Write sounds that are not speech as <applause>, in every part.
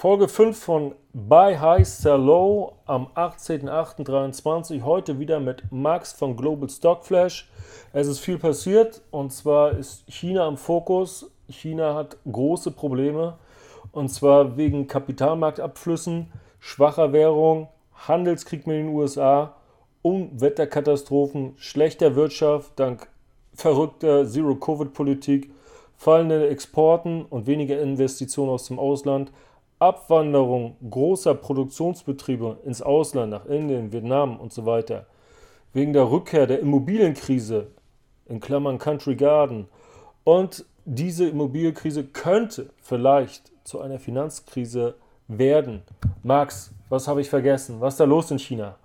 Folge 5 von Buy High Sell Low am 18.08.23. Heute wieder mit Max von Global Stock Flash. Es ist viel passiert und zwar ist China im Fokus. China hat große Probleme und zwar wegen Kapitalmarktabflüssen, schwacher Währung, Handelskrieg mit den USA, Umwetterkatastrophen, schlechter Wirtschaft dank verrückter Zero-Covid-Politik, fallenden Exporten und weniger Investitionen aus dem Ausland Abwanderung großer Produktionsbetriebe ins Ausland, nach Indien, Vietnam und so weiter, wegen der Rückkehr der Immobilienkrise, in Klammern Country Garden, und diese Immobilienkrise könnte vielleicht zu einer Finanzkrise werden. Max, was habe ich vergessen? Was ist da los in China?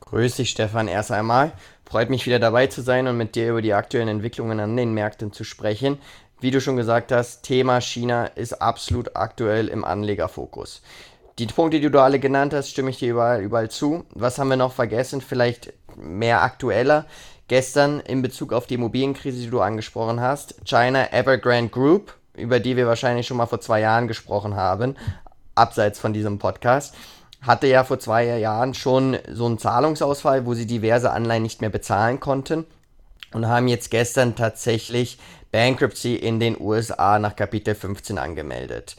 Grüß dich, Stefan, erst einmal. Freut mich wieder dabei zu sein und mit dir über die aktuellen Entwicklungen an den Märkten zu sprechen. Wie du schon gesagt hast, Thema China ist absolut aktuell im Anlegerfokus. Die Punkte, die du alle genannt hast, stimme ich dir überall, überall zu. Was haben wir noch vergessen? Vielleicht mehr aktueller. Gestern in Bezug auf die Immobilienkrise, die du angesprochen hast, China Evergrande Group, über die wir wahrscheinlich schon mal vor zwei Jahren gesprochen haben, abseits von diesem Podcast, hatte ja vor zwei Jahren schon so einen Zahlungsausfall, wo sie diverse Anleihen nicht mehr bezahlen konnten und haben jetzt gestern tatsächlich Bankruptcy in den USA nach Kapitel 15 angemeldet.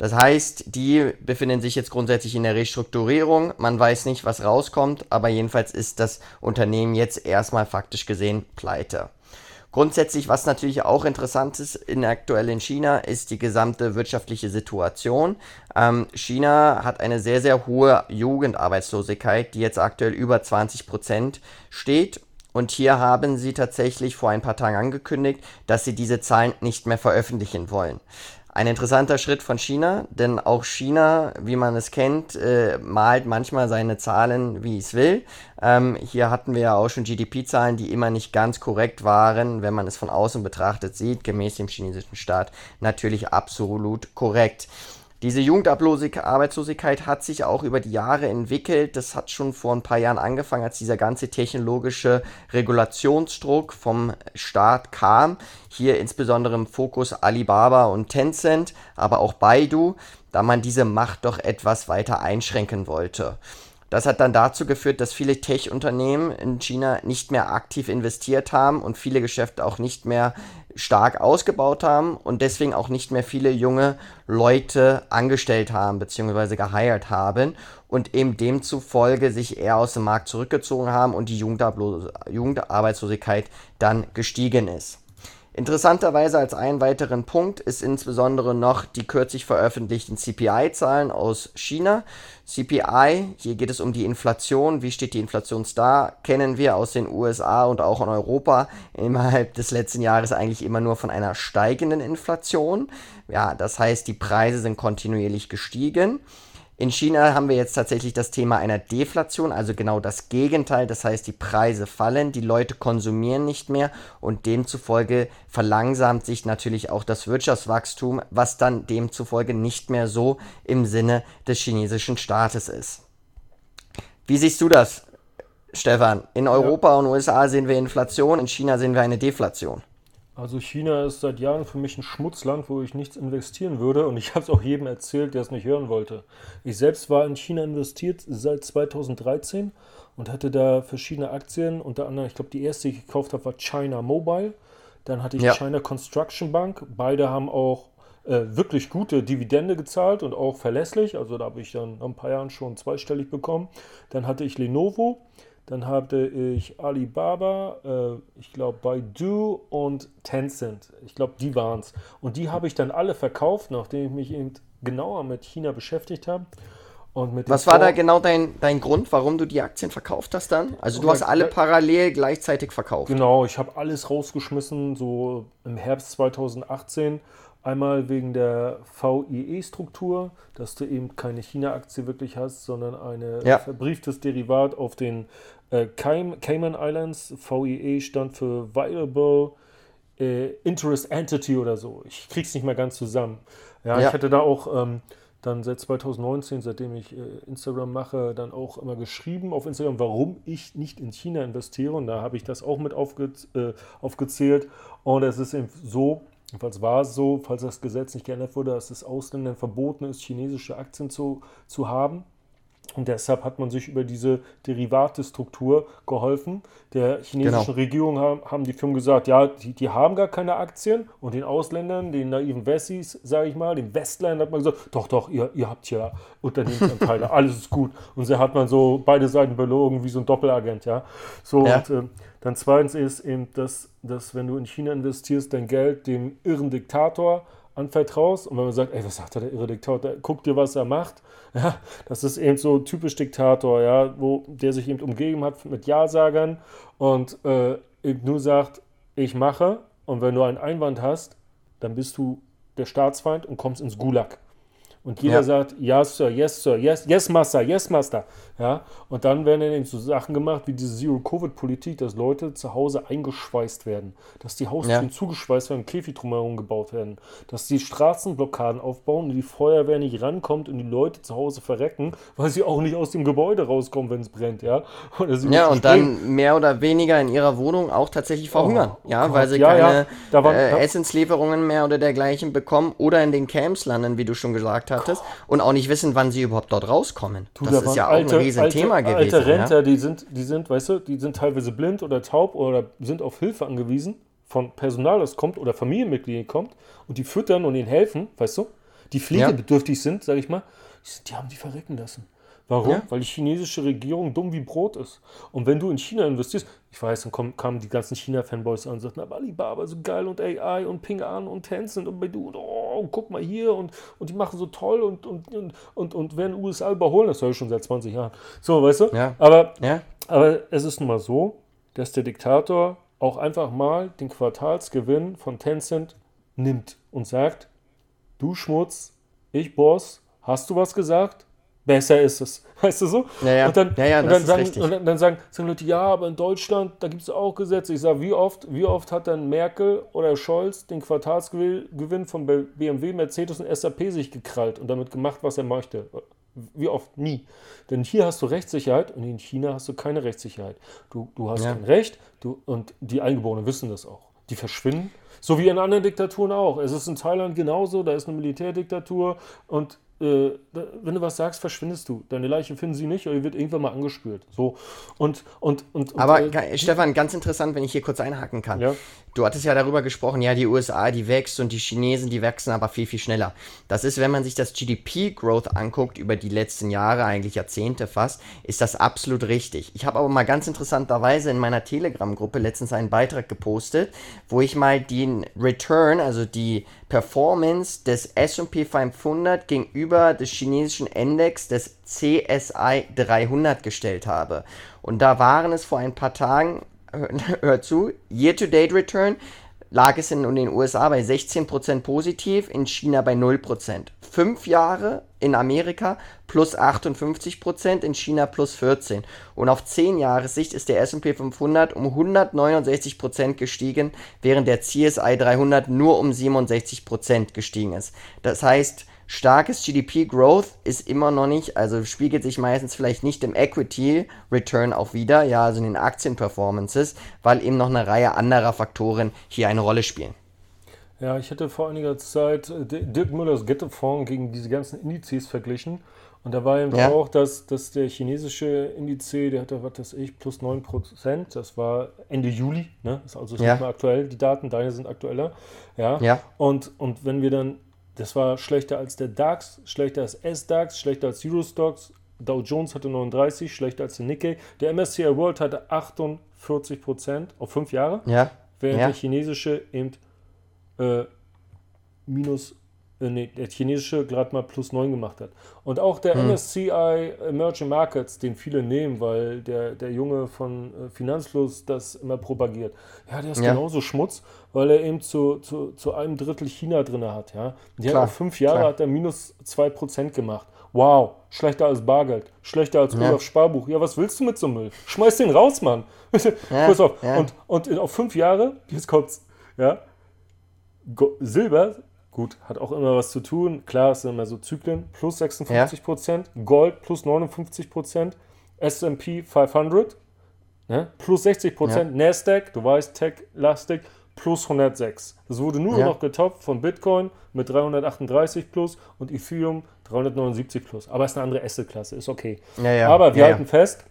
Das heißt, die befinden sich jetzt grundsätzlich in der Restrukturierung. Man weiß nicht, was rauskommt, aber jedenfalls ist das Unternehmen jetzt erstmal faktisch gesehen pleite. Grundsätzlich, was natürlich auch interessant ist in aktuell in China, ist die gesamte wirtschaftliche Situation. Ähm, China hat eine sehr, sehr hohe Jugendarbeitslosigkeit, die jetzt aktuell über 20 Prozent steht und hier haben sie tatsächlich vor ein paar Tagen angekündigt, dass sie diese Zahlen nicht mehr veröffentlichen wollen. Ein interessanter Schritt von China, denn auch China, wie man es kennt, äh, malt manchmal seine Zahlen, wie es will. Ähm, hier hatten wir ja auch schon GDP-Zahlen, die immer nicht ganz korrekt waren, wenn man es von außen betrachtet sieht, gemäß dem chinesischen Staat natürlich absolut korrekt. Diese Jugendarbeitslosigkeit hat sich auch über die Jahre entwickelt. Das hat schon vor ein paar Jahren angefangen, als dieser ganze technologische Regulationsdruck vom Staat kam. Hier insbesondere im Fokus Alibaba und Tencent, aber auch Baidu, da man diese Macht doch etwas weiter einschränken wollte. Das hat dann dazu geführt, dass viele Tech-Unternehmen in China nicht mehr aktiv investiert haben und viele Geschäfte auch nicht mehr stark ausgebaut haben und deswegen auch nicht mehr viele junge Leute angestellt haben bzw. geheiert haben und eben demzufolge sich eher aus dem Markt zurückgezogen haben und die Jugendarbeitslosigkeit dann gestiegen ist. Interessanterweise als einen weiteren Punkt ist insbesondere noch die kürzlich veröffentlichten CPI-Zahlen aus China. CPI, hier geht es um die Inflation. Wie steht die Inflation da? Kennen wir aus den USA und auch in Europa innerhalb des letzten Jahres eigentlich immer nur von einer steigenden Inflation. Ja, das heißt, die Preise sind kontinuierlich gestiegen. In China haben wir jetzt tatsächlich das Thema einer Deflation, also genau das Gegenteil. Das heißt, die Preise fallen, die Leute konsumieren nicht mehr und demzufolge verlangsamt sich natürlich auch das Wirtschaftswachstum, was dann demzufolge nicht mehr so im Sinne des chinesischen Staates ist. Wie siehst du das, Stefan? In Europa ja. und USA sehen wir Inflation, in China sehen wir eine Deflation. Also China ist seit Jahren für mich ein Schmutzland, wo ich nichts investieren würde. Und ich habe es auch jedem erzählt, der es nicht hören wollte. Ich selbst war in China investiert seit 2013 und hatte da verschiedene Aktien. Unter anderem, ich glaube, die erste, die ich gekauft habe, war China Mobile. Dann hatte ich ja. China Construction Bank. Beide haben auch äh, wirklich gute Dividende gezahlt und auch verlässlich. Also da habe ich dann nach ein paar Jahren schon zweistellig bekommen. Dann hatte ich Lenovo. Dann hatte ich Alibaba, äh, ich glaube Baidu und Tencent. Ich glaube, die waren es. Und die habe ich dann alle verkauft, nachdem ich mich eben genauer mit China beschäftigt habe. Was war da genau dein, dein Grund, warum du die Aktien verkauft hast dann? Also du hast alle parallel gleichzeitig verkauft. Genau, ich habe alles rausgeschmissen, so im Herbst 2018 Einmal wegen der VIE-Struktur, dass du eben keine China-Aktie wirklich hast, sondern ein ja. verbrieftes Derivat auf den äh, Cayman Islands. VIE stand für Viable äh, Interest Entity oder so. Ich krieg's nicht mehr ganz zusammen. Ja, ja. ich hatte da auch ähm, dann seit 2019, seitdem ich äh, Instagram mache, dann auch immer geschrieben auf Instagram, warum ich nicht in China investiere. Und da habe ich das auch mit aufge äh, aufgezählt. Und es ist eben so, Jedenfalls war es so, falls das Gesetz nicht geändert wurde, dass es Ausländern verboten ist, chinesische Aktien zu, zu haben. Und deshalb hat man sich über diese Derivatestruktur geholfen. Der chinesischen genau. Regierung haben, haben, die Firmen gesagt, ja, die, die, haben gar keine Aktien. Und den Ausländern, den naiven Wessis, sage ich mal, den Westlern hat man gesagt, doch, doch, ihr, ihr habt ja Unternehmensanteile, <laughs> alles ist gut. Und so hat man so beide Seiten belogen, wie so ein Doppelagent, ja. So, ja. und äh, dann zweitens ist eben, dass, dass wenn du in China investierst, dein Geld dem irren Diktator anvertraust und wenn man sagt, ey, was sagt der irre Diktator, guck dir, was er macht, <laughs> ja, das ist eben so typisch Diktator, ja, wo der sich eben umgeben hat mit Ja-Sagern und äh, eben nur sagt, ich mache und wenn du einen Einwand hast, dann bist du der Staatsfeind und kommst ins Gulag. Und jeder ja. sagt, ja, Sir, yes, Sir, yes, yes, Master, yes, Master. Ja? Und dann werden dann eben so Sachen gemacht wie diese Zero-Covid-Politik, dass Leute zu Hause eingeschweißt werden, dass die Haustüren ja. zugeschweißt werden, Käfig drumherum gebaut werden, dass die Straßenblockaden aufbauen und die Feuerwehr nicht rankommt und die Leute zu Hause verrecken, weil sie auch nicht aus dem Gebäude rauskommen, wenn es brennt. Ja, ja und dann mehr oder weniger in ihrer Wohnung auch tatsächlich verhungern, oh, ja, weil sie ja, keine ja. War, äh, Essenslieferungen mehr oder dergleichen bekommen oder in den Camps landen, wie du schon gesagt hattest, und auch nicht wissen, wann sie überhaupt dort rauskommen. Du, das da ist ja auch alte, Riesenthema alte, gewesen. Alte Rentner, ja? die, sind, die sind, weißt du, die sind teilweise blind oder taub oder sind auf Hilfe angewiesen von Personal, das kommt oder Familienmitgliedern kommt und die füttern und ihnen helfen, weißt du, die pflegebedürftig ja. sind, sag ich mal, die haben die verrecken lassen. Warum? Ja. Weil die chinesische Regierung dumm wie Brot ist. Und wenn du in China investierst, ich weiß, dann kommen, kamen die ganzen China-Fanboys an und sagten, aber Alibaba so geil und AI und Ping An und Tencent und Baidu und oh, guck mal hier und, und die machen so toll und, und, und, und, und werden USA überholen. Das höre ich schon seit 20 Jahren. So, weißt du? Ja. Aber, ja. aber es ist nun mal so, dass der Diktator auch einfach mal den Quartalsgewinn von Tencent nimmt und sagt, du Schmutz, ich Boss, hast du was gesagt? Besser ist es. <laughs> Weißt du so? Ja, ja. Und dann, ja, und dann, sagen, und dann, dann sagen, sagen, Leute, ja, aber in Deutschland, da gibt es auch Gesetze. Ich sage, wie oft, wie oft hat dann Merkel oder Scholz den Quartalsgewinn von BMW, Mercedes und SAP sich gekrallt und damit gemacht, was er möchte? Wie oft? Nie. Denn hier hast du Rechtssicherheit und in China hast du keine Rechtssicherheit. Du, du hast kein Recht du, und die Eingeborenen wissen das auch. Die verschwinden. So wie in anderen Diktaturen auch. Es ist in Thailand genauso, da ist eine Militärdiktatur und äh, wenn du was sagst, verschwindest du. Deine Leiche finden sie nicht oder wird irgendwann mal angespült. So. Und, und, und, Aber äh, Stefan, ganz interessant, wenn ich hier kurz einhaken kann. Ja. Du hattest ja darüber gesprochen, ja, die USA, die wächst und die Chinesen, die wachsen aber viel, viel schneller. Das ist, wenn man sich das GDP-Growth anguckt, über die letzten Jahre, eigentlich Jahrzehnte fast, ist das absolut richtig. Ich habe aber mal ganz interessanterweise in meiner Telegram-Gruppe letztens einen Beitrag gepostet, wo ich mal den Return, also die Performance des SP 500 gegenüber des chinesischen Index des CSI 300 gestellt habe. Und da waren es vor ein paar Tagen <laughs> hört zu, Year-to-Date-Return lag es in, den USA bei 16% positiv, in China bei 0%. Fünf Jahre in Amerika plus 58%, in China plus 14%. Und auf 10 Jahre Sicht ist der S&P 500 um 169% gestiegen, während der CSI 300 nur um 67% gestiegen ist. Das heißt, starkes GDP-Growth ist immer noch nicht, also spiegelt sich meistens vielleicht nicht im Equity-Return auch wieder, ja, also in den Aktien-Performances, weil eben noch eine Reihe anderer Faktoren hier eine Rolle spielen. Ja, ich hatte vor einiger Zeit äh, Dirk Müllers Gettefonds gegen diese ganzen Indizes verglichen. Und da war eben ja. auch, dass, dass der chinesische Indiz, der hatte, was weiß ich, plus 9%. Das war Ende Juli, ne? Ist also ja. nicht mehr aktuell, die Daten, deine sind aktueller. Ja. ja. Und, und wenn wir dann das war schlechter als der DAX, schlechter als S-DAX, schlechter als Eurostox. Dow Jones hatte 39, schlechter als der Nikkei. Der MSCI World hatte 48 Prozent auf fünf Jahre, ja. während ja. der chinesische eben äh, minus äh, nee, der chinesische gerade mal plus 9 gemacht hat. Und auch der hm. MSCI Emerging Markets, den viele nehmen, weil der, der Junge von äh, Finanzfluss das immer propagiert. Ja, der ist ja. genauso Schmutz, weil er eben zu, zu, zu einem Drittel China drin hat. Ja? Die klar, hat fünf Jahre klar. hat er minus 2% gemacht. Wow, schlechter als Bargeld, schlechter als ja. Sparbuch. Ja, was willst du mit so einem Müll? Schmeiß den raus, Mann. <laughs> Ja, Pass auf. Ja. Und, und auf fünf Jahre, jetzt kommt's, ja, Silber Gut, hat auch immer was zu tun. Klar, es sind immer so Zyklen. Plus 56 Prozent. Ja. Gold plus 59 Prozent. SP 500 ne? plus 60 Prozent. Ja. Nasdaq, du weißt, Tech-lastig, plus 106. Das wurde nur Ja. noch getoppt von Bitcoin mit 338 plus und Ethereum 379 plus. Aber ist eine andere Asset-Klasse, ist okay. Ja, ja. Aber wir halten fest,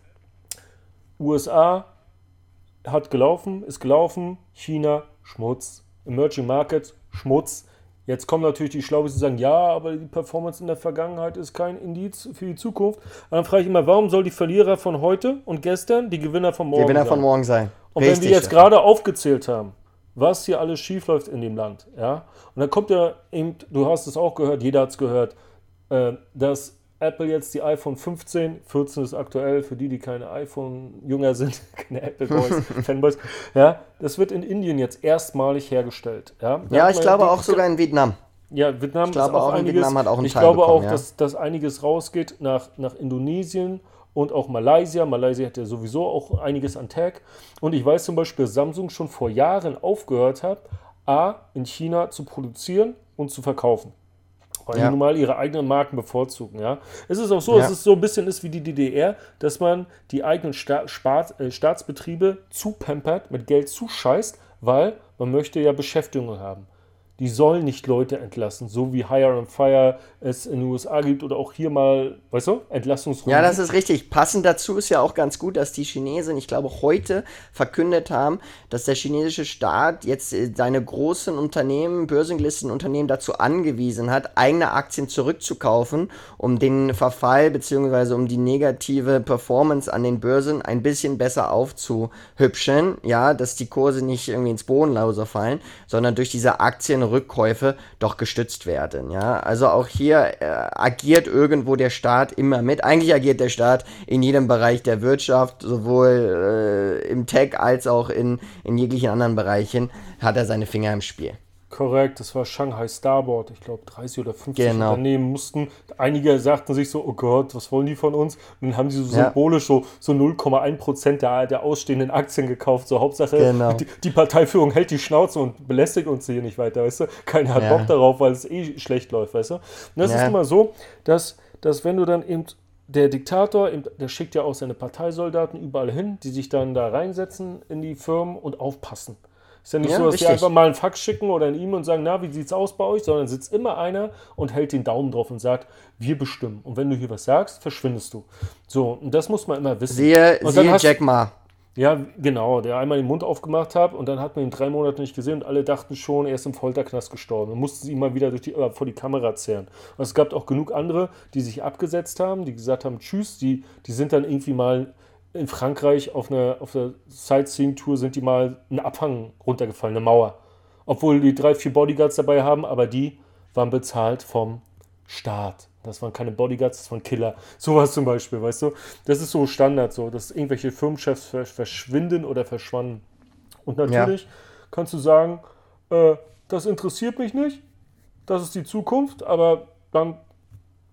USA hat gelaufen, ist gelaufen, China Schmutz, Emerging Markets Schmutz. Jetzt kommen natürlich die Schlaues, die sagen, ja, aber die Performance in der Vergangenheit ist kein Indiz für die Zukunft. Und dann frage ich immer, warum soll die Verlierer von heute und gestern die Gewinner von morgen Gewinner sein? von morgen sein. Und wenn Richtig, wir jetzt gerade aufgezählt haben, was hier alles schiefläuft in dem Land, ja, und dann kommt ja eben, du hast es auch gehört, jeder hat es gehört, äh, dass Apple jetzt die iPhone 15, 14 ist aktuell, für die, die keine iPhone-Jünger sind, <laughs> keine Apple-Boys, <laughs> Fanboys, ja, das wird in Indien jetzt erstmalig hergestellt. Ja, Da Ja, ich glaube auch sogar in Vietnam. ja, Vietnam Ich glaube auch, auch, in einiges. Vietnam hat auch einen ich Teil glaube bekommen, auch, ja. dass, dass einiges rausgeht nach, nach Indonesien und auch Malaysia. Malaysia hat ja sowieso auch einiges an Tag. Und ich weiß zum Beispiel, dass Samsung schon vor Jahren aufgehört hat, A, in China zu produzieren und zu verkaufen. Weil Ja. die nun mal ihre eigenen Marken bevorzugen. Ja. Es ist auch so, Ja. dass es so ein bisschen ist wie die DDR, dass man die eigenen Sta Spaat, äh, Staatsbetriebe zupampert, mit Geld zuscheißt, weil man möchte ja Beschäftigung haben. Die sollen nicht Leute entlassen, so wie Hire and Fire es in den USA gibt oder auch hier mal, weißt du, Entlassungsrunden. Ja, das ist richtig. Passend dazu ist ja auch ganz gut, dass die Chinesen, ich glaube, heute verkündet haben, dass der chinesische Staat jetzt äh, seine großen Unternehmen, börsengelisteten Unternehmen dazu angewiesen hat, eigene Aktien zurückzukaufen, um den Verfall bzw. um die negative Performance an den Börsen ein bisschen besser aufzuhübschen. Ja, dass die Kurse nicht irgendwie ins Bodenlauser fallen, sondern durch diese Aktienrückkäufe doch gestützt werden. Ja, also auch hier äh, agiert irgendwo der Staat immer mit. Eigentlich agiert der Staat in jedem Bereich der Wirtschaft, sowohl äh, im Tech als auch in, in jeglichen anderen Bereichen, hat er seine Finger im Spiel. Korrekt, das war Shanghai Starboard. Ich glaube, 30 oder 50 Genau. Unternehmen mussten. Einige sagten sich so, oh Gott, was wollen die von uns? Und dann haben sie so Ja. symbolisch so, so 0,1% der, der ausstehenden Aktien gekauft. So Hauptsache, Genau. die, die Parteiführung hält die Schnauze und belästigt uns hier nicht weiter, weißt du? Keiner hat Ja. Bock darauf, weil es eh schlecht läuft, weißt du? Und das Ja. ist immer so, dass, dass wenn du dann eben der Diktator, der schickt ja auch seine Parteisoldaten überall hin, die sich dann da reinsetzen in die Firmen und aufpassen. Ist ja nicht Ja, so, dass die richtig. einfach mal einen Fax schicken oder ein E-Mail und sagen, na, wie sieht's aus bei euch? Sondern sitzt immer einer und hält den Daumen drauf und sagt, wir bestimmen. Und wenn du hier was sagst, verschwindest du. So, und das muss man immer wissen. Siehe, und dann siehe Jack Ma. Ja, genau, der einmal den Mund aufgemacht hat und dann hat man ihn drei Monate nicht gesehen und alle dachten schon, er ist im Folterknast gestorben. Man musste sie immer wieder durch die, äh, vor die Kamera zehren. Und es gab auch genug andere, die sich abgesetzt haben, die gesagt haben, tschüss, die, die sind dann irgendwie mal in Frankreich auf einer auf der Sightseeing-Tour sind die mal einen Abhang runtergefallen, eine Mauer. Obwohl die drei, vier Bodyguards dabei haben, aber die waren bezahlt vom Staat. Das waren keine Bodyguards, das waren Killer. <laughs> Sowas zum Beispiel, weißt du? Das ist so Standard, so, dass irgendwelche Firmenchefs ver verschwinden oder verschwanden. Und natürlich kannst du sagen, äh, das interessiert mich nicht, das ist die Zukunft, aber dann,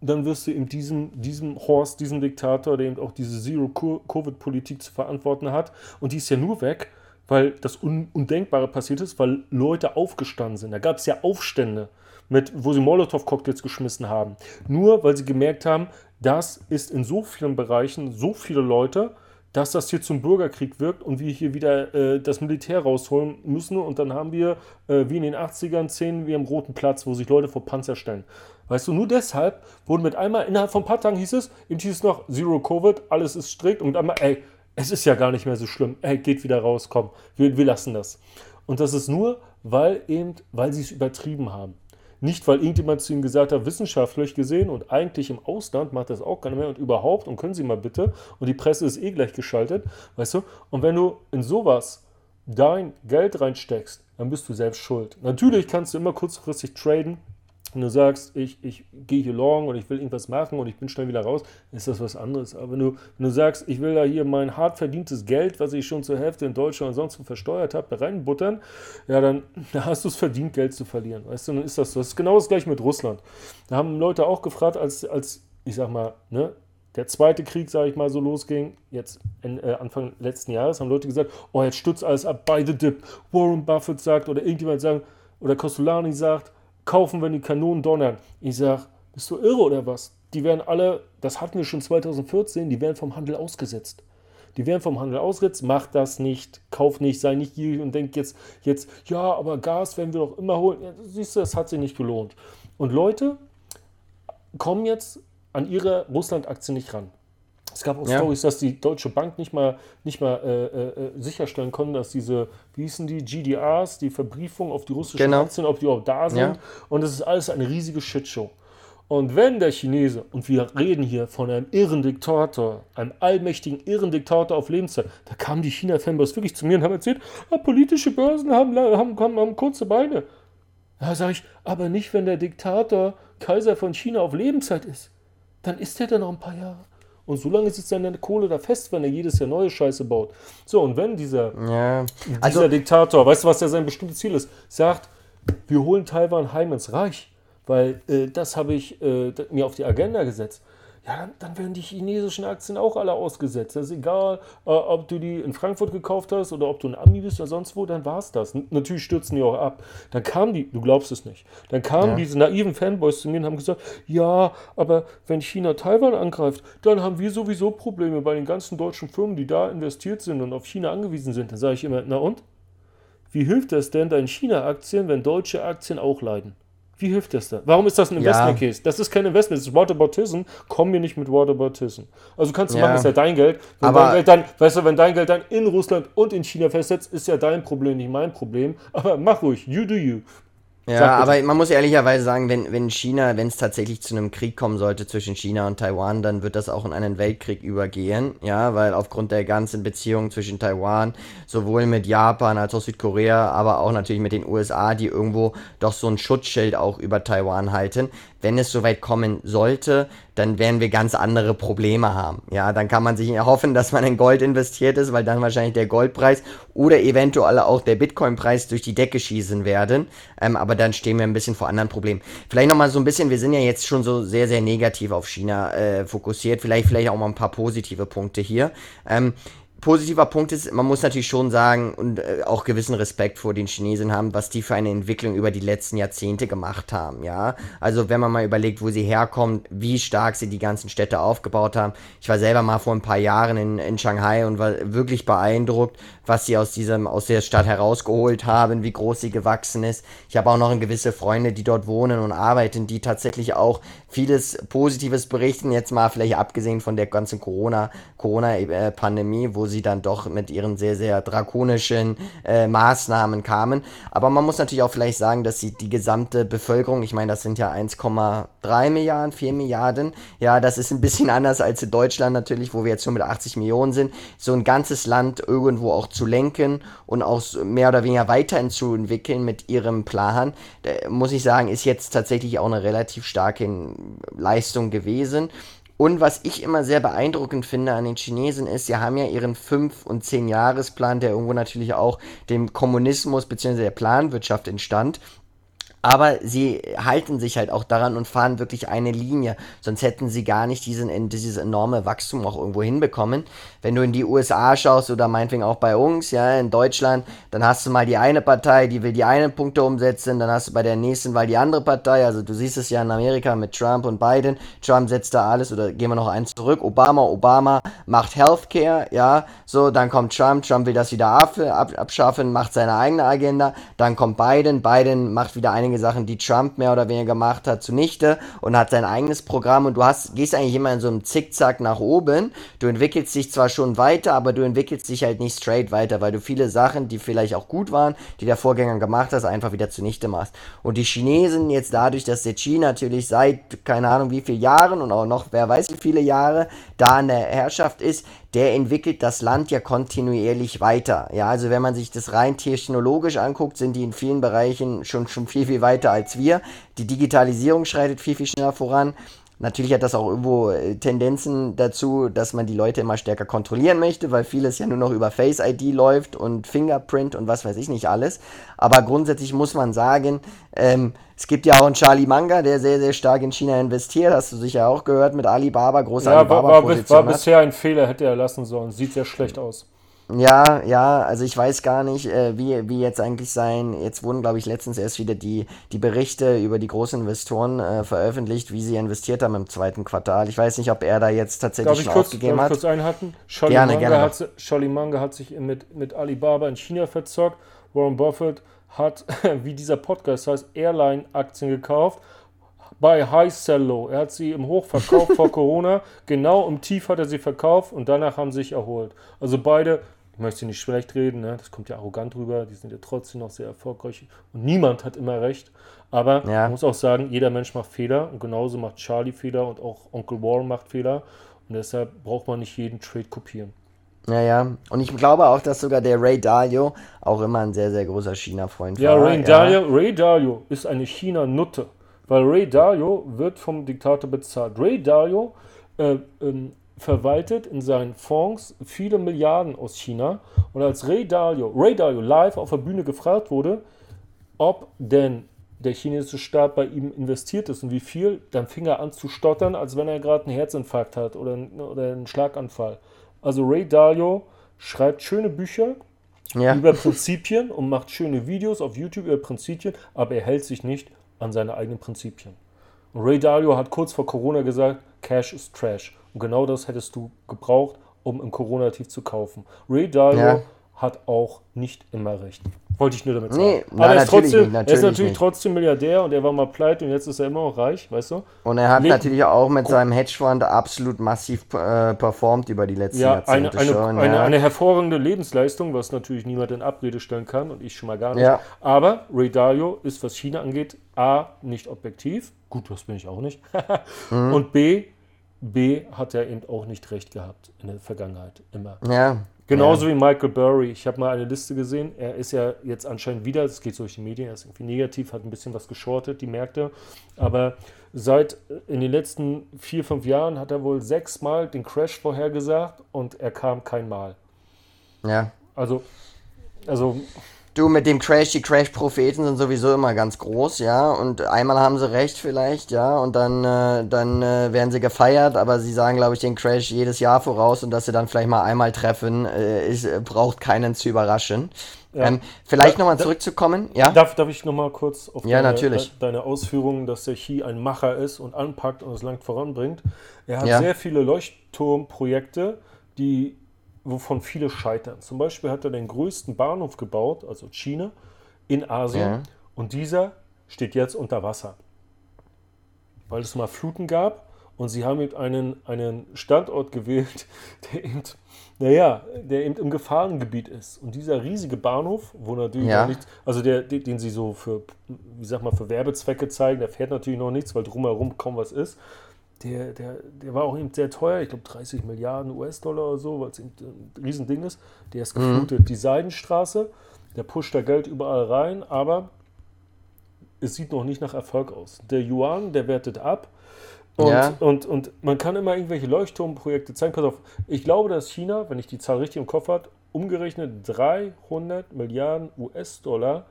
dann wirst du eben diesem, diesem Horst, diesem Diktator, der eben auch diese Zero-Covid-Politik zu verantworten hat, und die ist ja nur weg, weil das Un Undenkbare passiert ist, weil Leute aufgestanden sind. Da gab es ja Aufstände, mit, wo sie Molotow-Cocktails geschmissen haben. Nur weil sie gemerkt haben, das ist in so vielen Bereichen so viele Leute, dass das hier zum Bürgerkrieg wirkt und wir hier wieder äh, das Militär rausholen müssen. Und dann haben wir, äh, wie in den 80ern, Szenen wie am Roten Platz, wo sich Leute vor Panzer stellen. Weißt du, nur deshalb wurden mit einmal, innerhalb von ein paar Tagen hieß es, eben hieß es noch Zero Covid, alles ist strikt und einmal, ey, es ist ja gar nicht mehr so schlimm. Ey, geht wieder raus, komm, wir, wir lassen das. Und das ist nur, weil eben, weil sie es übertrieben haben. Nicht, weil irgendjemand zu ihnen gesagt hat, wissenschaftlich gesehen und eigentlich im Ausland macht das auch keiner mehr und überhaupt und können Sie mal bitte und die Presse ist eh gleich geschaltet, weißt du? Und wenn du in sowas dein Geld reinsteckst, dann bist du selbst schuld. Natürlich kannst du immer kurzfristig traden, wenn du sagst, ich, ich gehe hier long und ich will irgendwas machen und ich bin schnell wieder raus, ist das was anderes. Aber wenn du, wenn du sagst, ich will da hier mein hart verdientes Geld, was ich schon zur Hälfte in Deutschland und sonst wo versteuert habe, reinbuttern, ja, dann da hast du es verdient, Geld zu verlieren. Weißt du, dann ist das so. Das ist genau das gleiche mit Russland. Da haben Leute auch gefragt, als, als ich sag mal, ne, der zweite Krieg, sage ich mal, so losging, jetzt äh, Anfang letzten Jahres, haben Leute gesagt, oh, jetzt stützt alles ab, by the dip. Warren Buffett sagt oder irgendjemand sagt, oder Costolani sagt, kaufen, wenn die Kanonen donnern. Ich sag, bist du irre oder was? Die werden alle, das hatten wir schon 2014, die werden vom Handel ausgesetzt. Die werden vom Handel ausgesetzt, macht das nicht, kauft nicht, sei nicht gierig und denkt jetzt, jetzt, ja, aber Gas werden wir doch immer holen. Ja, siehst du, das hat sich nicht gelohnt. Und Leute kommen jetzt an ihre Russland-Aktie nicht ran. Es gab auch ja. Stories, dass die Deutsche Bank nicht mal, nicht mal äh, äh, sicherstellen konnte, dass diese, wie hießen die, GDRs, die Verbriefung auf die russischen genau. Aktien, ob die auch da sind. Ja. Und das ist alles eine riesige Shitshow. Und wenn der Chinese, und wir reden hier von einem irren Diktator, einem allmächtigen irren Diktator auf Lebenszeit, da kamen die China-Fanboys wirklich zu mir und haben erzählt, ah, politische Börsen haben, haben, haben, haben kurze Beine. Da sage ich, aber nicht, wenn der Diktator Kaiser von China auf Lebenszeit ist. Dann ist er dann noch ein paar Jahre. Und so lange sitzt seine Kohle da fest, wenn er jedes Jahr neue Scheiße baut. So, und wenn dieser, ja. also, dieser Diktator, weißt du, was ja sein bestimmtes Ziel ist, sagt, wir holen Taiwan heim ins Reich weil äh, das habe ich äh, mir auf die Agenda gesetzt. Ja, dann, dann, werden die chinesischen Aktien auch alle ausgesetzt. Das ist egal, äh, ob du die in Frankfurt gekauft hast oder ob du ein Ami bist oder sonst wo, dann war es das. N natürlich stürzen die auch ab. Dann kamen die, du glaubst es nicht, dann kamen ja. diese naiven Fanboys zu mir und haben gesagt, ja, aber wenn China Taiwan angreift, dann haben wir sowieso Probleme bei den ganzen deutschen Firmen, die da investiert sind und auf China angewiesen sind. Dann sage ich immer, na und? Wie hilft das denn deinen China-Aktien, wenn deutsche Aktien auch leiden? Wie hilft das da? Warum ist das ein Investment Case? Das ist kein Investment, das ist Whataboutism. Komm mir nicht mit Whataboutism. Also kannst du ja. machen, ist ja dein Geld. Wenn Aber dein Geld dann, weißt du, wenn dein Geld dann in Russland und in China festsetzt, ist ja dein Problem, nicht mein Problem. Aber mach ruhig, you do you. Ja, aber man muss ehrlicherweise sagen, wenn, wenn China, wenn es tatsächlich zu einem Krieg kommen sollte zwischen China und Taiwan, dann wird das auch in einen Weltkrieg übergehen, ja, weil aufgrund der ganzen Beziehungen zwischen Taiwan, sowohl mit Japan als auch Südkorea, aber auch natürlich mit den USA, die irgendwo doch so ein Schutzschild auch über Taiwan halten, wenn es soweit kommen sollte, dann werden wir ganz andere Probleme haben. Ja, dann kann man sich erhoffen, dass man in Gold investiert ist, weil dann wahrscheinlich der Goldpreis oder eventuell auch der Bitcoin-Preis durch die Decke schießen werden. Ähm, aber dann stehen wir ein bisschen vor anderen Problemen. Vielleicht nochmal so ein bisschen, wir sind ja jetzt schon so sehr, sehr negativ auf China äh, fokussiert. Vielleicht, vielleicht auch mal ein paar positive Punkte hier. Ähm, positiver Punkt ist, man muss natürlich schon sagen und äh, auch gewissen Respekt vor den Chinesen haben, was die für eine Entwicklung über die letzten Jahrzehnte gemacht haben, ja. Also wenn man mal überlegt, wo sie herkommen, wie stark sie die ganzen Städte aufgebaut haben. Ich war selber mal vor ein paar Jahren in, in Shanghai und war wirklich beeindruckt, was sie aus diesem, aus der Stadt herausgeholt haben, wie groß sie gewachsen ist. Ich habe auch noch gewisse Freunde, die dort wohnen und arbeiten, die tatsächlich auch vieles Positives berichten, jetzt mal vielleicht abgesehen von der ganzen Corona, Corona-Pandemie, wo sie dann doch mit ihren sehr, sehr drakonischen äh, Maßnahmen kamen. Aber man muss natürlich auch vielleicht sagen, dass sie die gesamte Bevölkerung, ich meine, das sind ja 1,3 Milliarden, 4 Milliarden, ja, das ist ein bisschen <laughs> anders als in Deutschland natürlich, wo wir jetzt schon mit 80 Millionen sind, so ein ganzes Land irgendwo auch zu lenken und auch mehr oder weniger weiterzuentwickeln mit ihrem Plan, muss ich sagen, ist jetzt tatsächlich auch eine relativ starke Leistung gewesen. Und was ich immer sehr beeindruckend finde an den Chinesen ist, sie haben ja ihren 5- und 10-Jahresplan, der irgendwo natürlich auch dem Kommunismus bzw. der Planwirtschaft entstand aber sie halten sich halt auch daran und fahren wirklich eine Linie. Sonst hätten sie gar nicht diesen, dieses enorme Wachstum auch irgendwo hinbekommen. Wenn du in die USA schaust oder meinetwegen auch bei uns, ja, in Deutschland, dann hast du mal die eine Partei, die will die einen Punkte umsetzen, dann hast du bei der nächsten Wahl die andere Partei. Also du siehst es ja in Amerika mit Trump und Biden. Trump setzt da alles, oder gehen wir noch eins zurück. Obama, Obama macht Healthcare, ja, so, dann kommt Trump, Trump will das wieder abschaffen, macht seine eigene Agenda. Dann kommt Biden, Biden macht wieder einige einige Sachen, die Trump mehr oder weniger gemacht hat, zunichte und hat sein eigenes Programm und du hast, gehst eigentlich immer in so einem Zickzack nach oben. Du entwickelst dich zwar schon weiter, aber du entwickelst dich halt nicht straight weiter, weil du viele Sachen, die vielleicht auch gut waren, die der Vorgänger gemacht hat, einfach wieder zunichte machst. Und die Chinesen jetzt dadurch, dass der Xi natürlich seit keine Ahnung wie viele Jahren und auch noch wer weiß wie viele Jahre da an der Herrschaft ist, der entwickelt das Land ja kontinuierlich weiter. Ja, also wenn man sich das rein technologisch anguckt, sind die in vielen Bereichen schon, schon viel, viel weiter als wir. Die Digitalisierung schreitet viel, viel schneller voran. Natürlich hat das auch irgendwo äh, Tendenzen dazu, dass man die Leute immer stärker kontrollieren möchte, weil vieles ja nur noch über Face ID läuft und Fingerprint und was weiß ich nicht alles. Aber grundsätzlich muss man sagen, ähm, es gibt ja auch einen Charlie Manga, der sehr, sehr stark in China investiert. Hast du sicher auch gehört mit Alibaba, großer ja, Alibaba. War, war, war bisher ein Fehler, hätte er lassen sollen. Sieht sehr schlecht aus. Ja, ja, also ich weiß gar nicht, äh, wie, wie jetzt eigentlich sein. Jetzt wurden, glaube ich, letztens erst wieder die, die Berichte über die großen Investoren äh, veröffentlicht, wie sie investiert haben im zweiten Quartal. Ich weiß nicht, ob er da jetzt tatsächlich Darf ich schon kurz, aufgegeben darf ich hat. kurz einhaken? Charlie, Gerne, Munger gerne hat, Munger hat sich mit, mit Alibaba in China verzockt. Warren Buffett hat, <laughs> wie dieser Podcast heißt, Airline-Aktien gekauft. Bei High Sell Low. Er hat sie im Hoch verkauft vor <laughs> Corona. Genau im Tief hat er sie verkauft und danach haben sie sich erholt. Also beide, ich möchte nicht schlecht reden, ne? das kommt ja arrogant rüber, die sind ja trotzdem noch sehr erfolgreich und niemand hat immer recht. Aber Ja. man muss auch sagen, jeder Mensch macht Fehler und genauso macht Charlie Fehler und auch Onkel Warren macht Fehler. Und deshalb braucht man nicht jeden Trade kopieren. Ja, ja. Und ich glaube auch, dass sogar der Ray Dalio auch immer ein sehr, sehr großer China-Freund Ja, war. Ray Dalio, Ray Dalio ist eine China-Nutte, weil Ray Dalio wird vom Diktator bezahlt. Ray Dalio äh, ähm, verwaltet in seinen Fonds viele Milliarden aus China. Und als Ray Dalio, Ray Dalio live auf der Bühne gefragt wurde, ob denn der chinesische Staat bei ihm investiert ist und wie viel, dann fing er an zu stottern, als wenn er gerade einen Herzinfarkt hat oder, oder einen Schlaganfall. Also Ray Dalio schreibt schöne Bücher, Ja. über Prinzipien und macht schöne Videos auf YouTube über Prinzipien, aber er hält sich nicht an seine eigenen Prinzipien. Und Ray Dalio hat kurz vor Corona gesagt, Cash ist Trash. Und genau das hättest du gebraucht, um im Corona-Tief zu kaufen. Ray Dalio Ja. Hat auch nicht immer recht. Wollte ich nur damit sagen. Nee, aber nein, er ist, natürlich trotzdem, nicht, er ist natürlich natürlich nicht. trotzdem Milliardär und er war mal pleite und jetzt ist er immer noch reich, weißt du? Und er hat Le- natürlich auch mit seinem Hedgefonds absolut massiv äh, performt über die letzten Ja, eine, Jahrzehnte eine, schon. eine, ja. eine hervorragende Lebensleistung, was natürlich niemand in Abrede stellen kann und ich schon mal gar nicht. Ja. Aber Ray Dalio ist, was China angeht, A, nicht objektiv. Gut, das bin ich auch nicht. <laughs> Mhm. Und B, B hat er eben auch nicht recht gehabt in der Vergangenheit. Immer. ja. Genauso wie Michael Burry. Ich habe mal eine Liste gesehen. Er ist ja jetzt anscheinend wieder, das geht so durch die Medien, er ist irgendwie negativ, hat ein bisschen was geschortet, die Märkte. Aber seit äh, in den letzten vier, fünf Jahren hat er wohl sechsmal den Crash vorhergesagt und er kam kein Mal. Ja. ja. Also, also Du, mit dem Crash, die Crash-Propheten sind sowieso immer ganz groß, ja. Und einmal haben sie recht vielleicht, ja. Und dann, äh, dann äh, werden sie gefeiert, aber sie sagen, glaube ich, den Crash jedes Jahr voraus und dass sie dann vielleicht mal einmal treffen, äh, ist, äh, braucht keinen zu überraschen. Ja. Ähm, vielleicht nochmal zurückzukommen, ja? darf, darf ich nochmal kurz auf Ja, deine, natürlich. de- deine Ausführungen, dass der Chi ein Macher ist und anpackt und es lang voranbringt. Er hat Ja. sehr viele Leuchtturmprojekte, die, wovon viele scheitern. Zum Beispiel hat er den größten Bahnhof gebaut, also China, in Asien. Ja. Und dieser steht jetzt unter Wasser. Weil es mal Fluten gab und sie haben eben einen, einen Standort gewählt, <laughs> der eben, naja, der eben im Gefahrengebiet ist. Und dieser riesige Bahnhof, wo natürlich Ja. noch nichts, also der, den, sie so für, wie sag mal, für Werbezwecke zeigen, der fährt natürlich noch nichts, weil drumherum kaum was ist. Der, der, der war auch eben sehr teuer, ich glaube 30 Milliarden US-Dollar oder so, weil es eben ein Riesending ist. Der ist geflutet. Die Seidenstraße, der pusht da Geld überall rein, aber es sieht noch nicht nach Erfolg aus. Der Yuan, der wertet ab. Und, Ja. und, und man kann immer irgendwelche Leuchtturmprojekte zeigen. Pass auf, ich glaube, dass China, wenn ich die Zahl richtig im Kopf habe, umgerechnet 300 Milliarden US-Dollar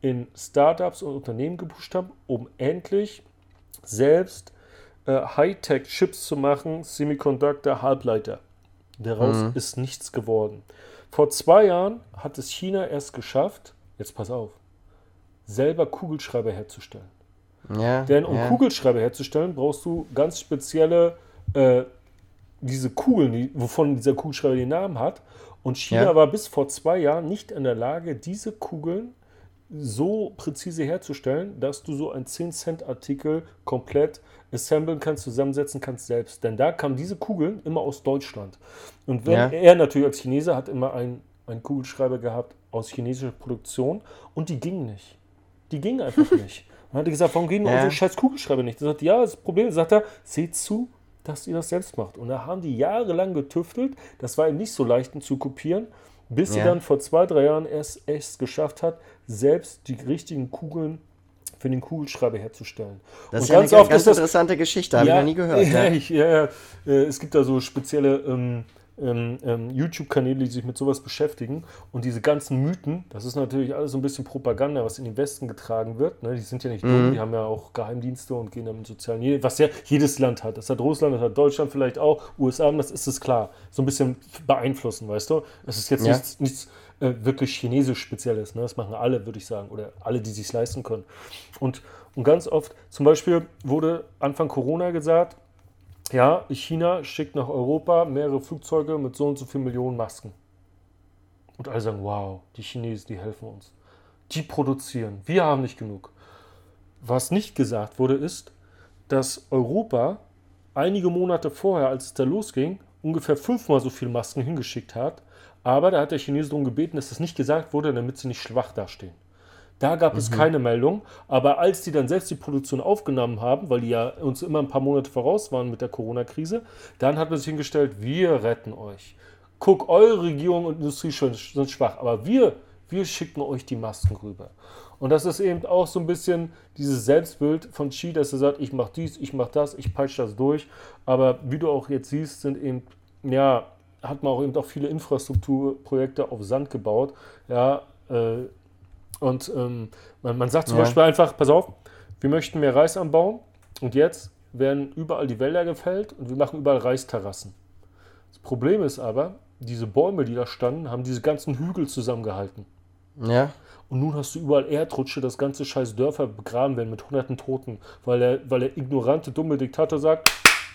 in Startups und Unternehmen gepusht haben, um endlich selbst äh, Hightech-Chips zu machen, Semiconductor, Halbleiter. Daraus ist nichts geworden. Vor zwei Jahren hat es China erst geschafft, jetzt pass auf, selber Kugelschreiber herzustellen. Ja. Denn um ja. Kugelschreiber herzustellen, brauchst du ganz spezielle, äh, diese Kugeln, die, wovon dieser Kugelschreiber den Namen hat. Und China Ja. war bis vor zwei Jahren nicht in der Lage, diese Kugeln so präzise herzustellen, dass du so einen 10-Cent-Artikel komplett assemblen kannst, zusammensetzen kannst selbst. Denn da kamen diese Kugeln immer aus Deutschland. Und wenn Ja. er natürlich als Chinese hat immer einen, einen Kugelschreiber gehabt aus chinesischer Produktion und die gingen nicht. Die gingen einfach <laughs> nicht. Und hat er gesagt, warum gehen Ja. unsere scheiß Kugelschreiber nicht? Er sagt, ja, das Problem, sagt er, seht zu, dass ihr das selbst macht. Und da haben die jahrelang getüftelt. Das war eben nicht so leicht ihn zu kopieren, bis sie Ja. dann vor zwei, drei Jahren erst es geschafft hat, selbst die richtigen Kugeln für den Kugelschreiber herzustellen. Das Und ist ja ganz eine oft ganz ist das interessante Geschichte, habe ich noch nie gehört. Ja, <laughs> Ja. ich, ja, ja. Äh, Es gibt da so spezielle ähm, ähm, ähm, YouTube-Kanäle, die sich mit sowas beschäftigen. Und diese ganzen Mythen, das ist natürlich alles so ein bisschen Propaganda, was in den Westen getragen wird. Ne? Die sind ja nicht dumm, Mhm. die haben ja auch Geheimdienste und gehen dann in sozialen Medien, was ja jedes Land hat. Das hat Russland, das hat Deutschland vielleicht auch, USA, das ist es klar. So ein bisschen beeinflussen, weißt du? Es ist jetzt Ja. nichts, nichts äh, wirklich chinesisch Spezielles. Ne? Das machen alle, würde ich sagen, oder alle, die sich leisten können. Und, und ganz oft, zum Beispiel wurde Anfang Corona gesagt, ja, China schickt nach Europa mehrere Flugzeuge mit so und so viel Millionen Masken. Und alle sagen, wow, die Chinesen, die helfen uns. Die produzieren. Wir haben nicht genug. Was nicht gesagt wurde, ist, dass Europa einige Monate vorher, als es da losging, ungefähr fünfmal so viele Masken hingeschickt hat. Aber da hat der Chinese darum gebeten, dass das nicht gesagt wurde, damit sie nicht schwach dastehen. Da gab es keine Meldung, aber als die dann selbst die Produktion aufgenommen haben, weil die ja uns immer ein paar Monate voraus waren mit der Corona-Krise, dann hat man sich hingestellt, wir retten euch. Guck, eure Regierung und Industrie sind schwach, aber wir, wir schicken euch die Masken rüber. Und das ist eben auch so ein bisschen dieses Selbstbild von Xi, dass er sagt, ich mache dies, ich mache das, ich peitsche das durch. Aber wie du auch jetzt siehst, sind eben, ja, hat man auch eben auch viele Infrastrukturprojekte auf Sand gebaut. Ja, äh, und ähm, man, man sagt zum Ja. Beispiel einfach, pass auf, wir möchten mehr Reis anbauen und jetzt werden überall die Wälder gefällt und wir machen überall Reisterrassen. Das Problem ist aber, diese Bäume, die da standen, haben diese ganzen Hügel zusammengehalten. Ja. Und nun hast du überall Erdrutsche, dass ganze scheiß Dörfer begraben werden mit hunderten Toten, weil der, weil der ignorante, dumme Diktator sagt,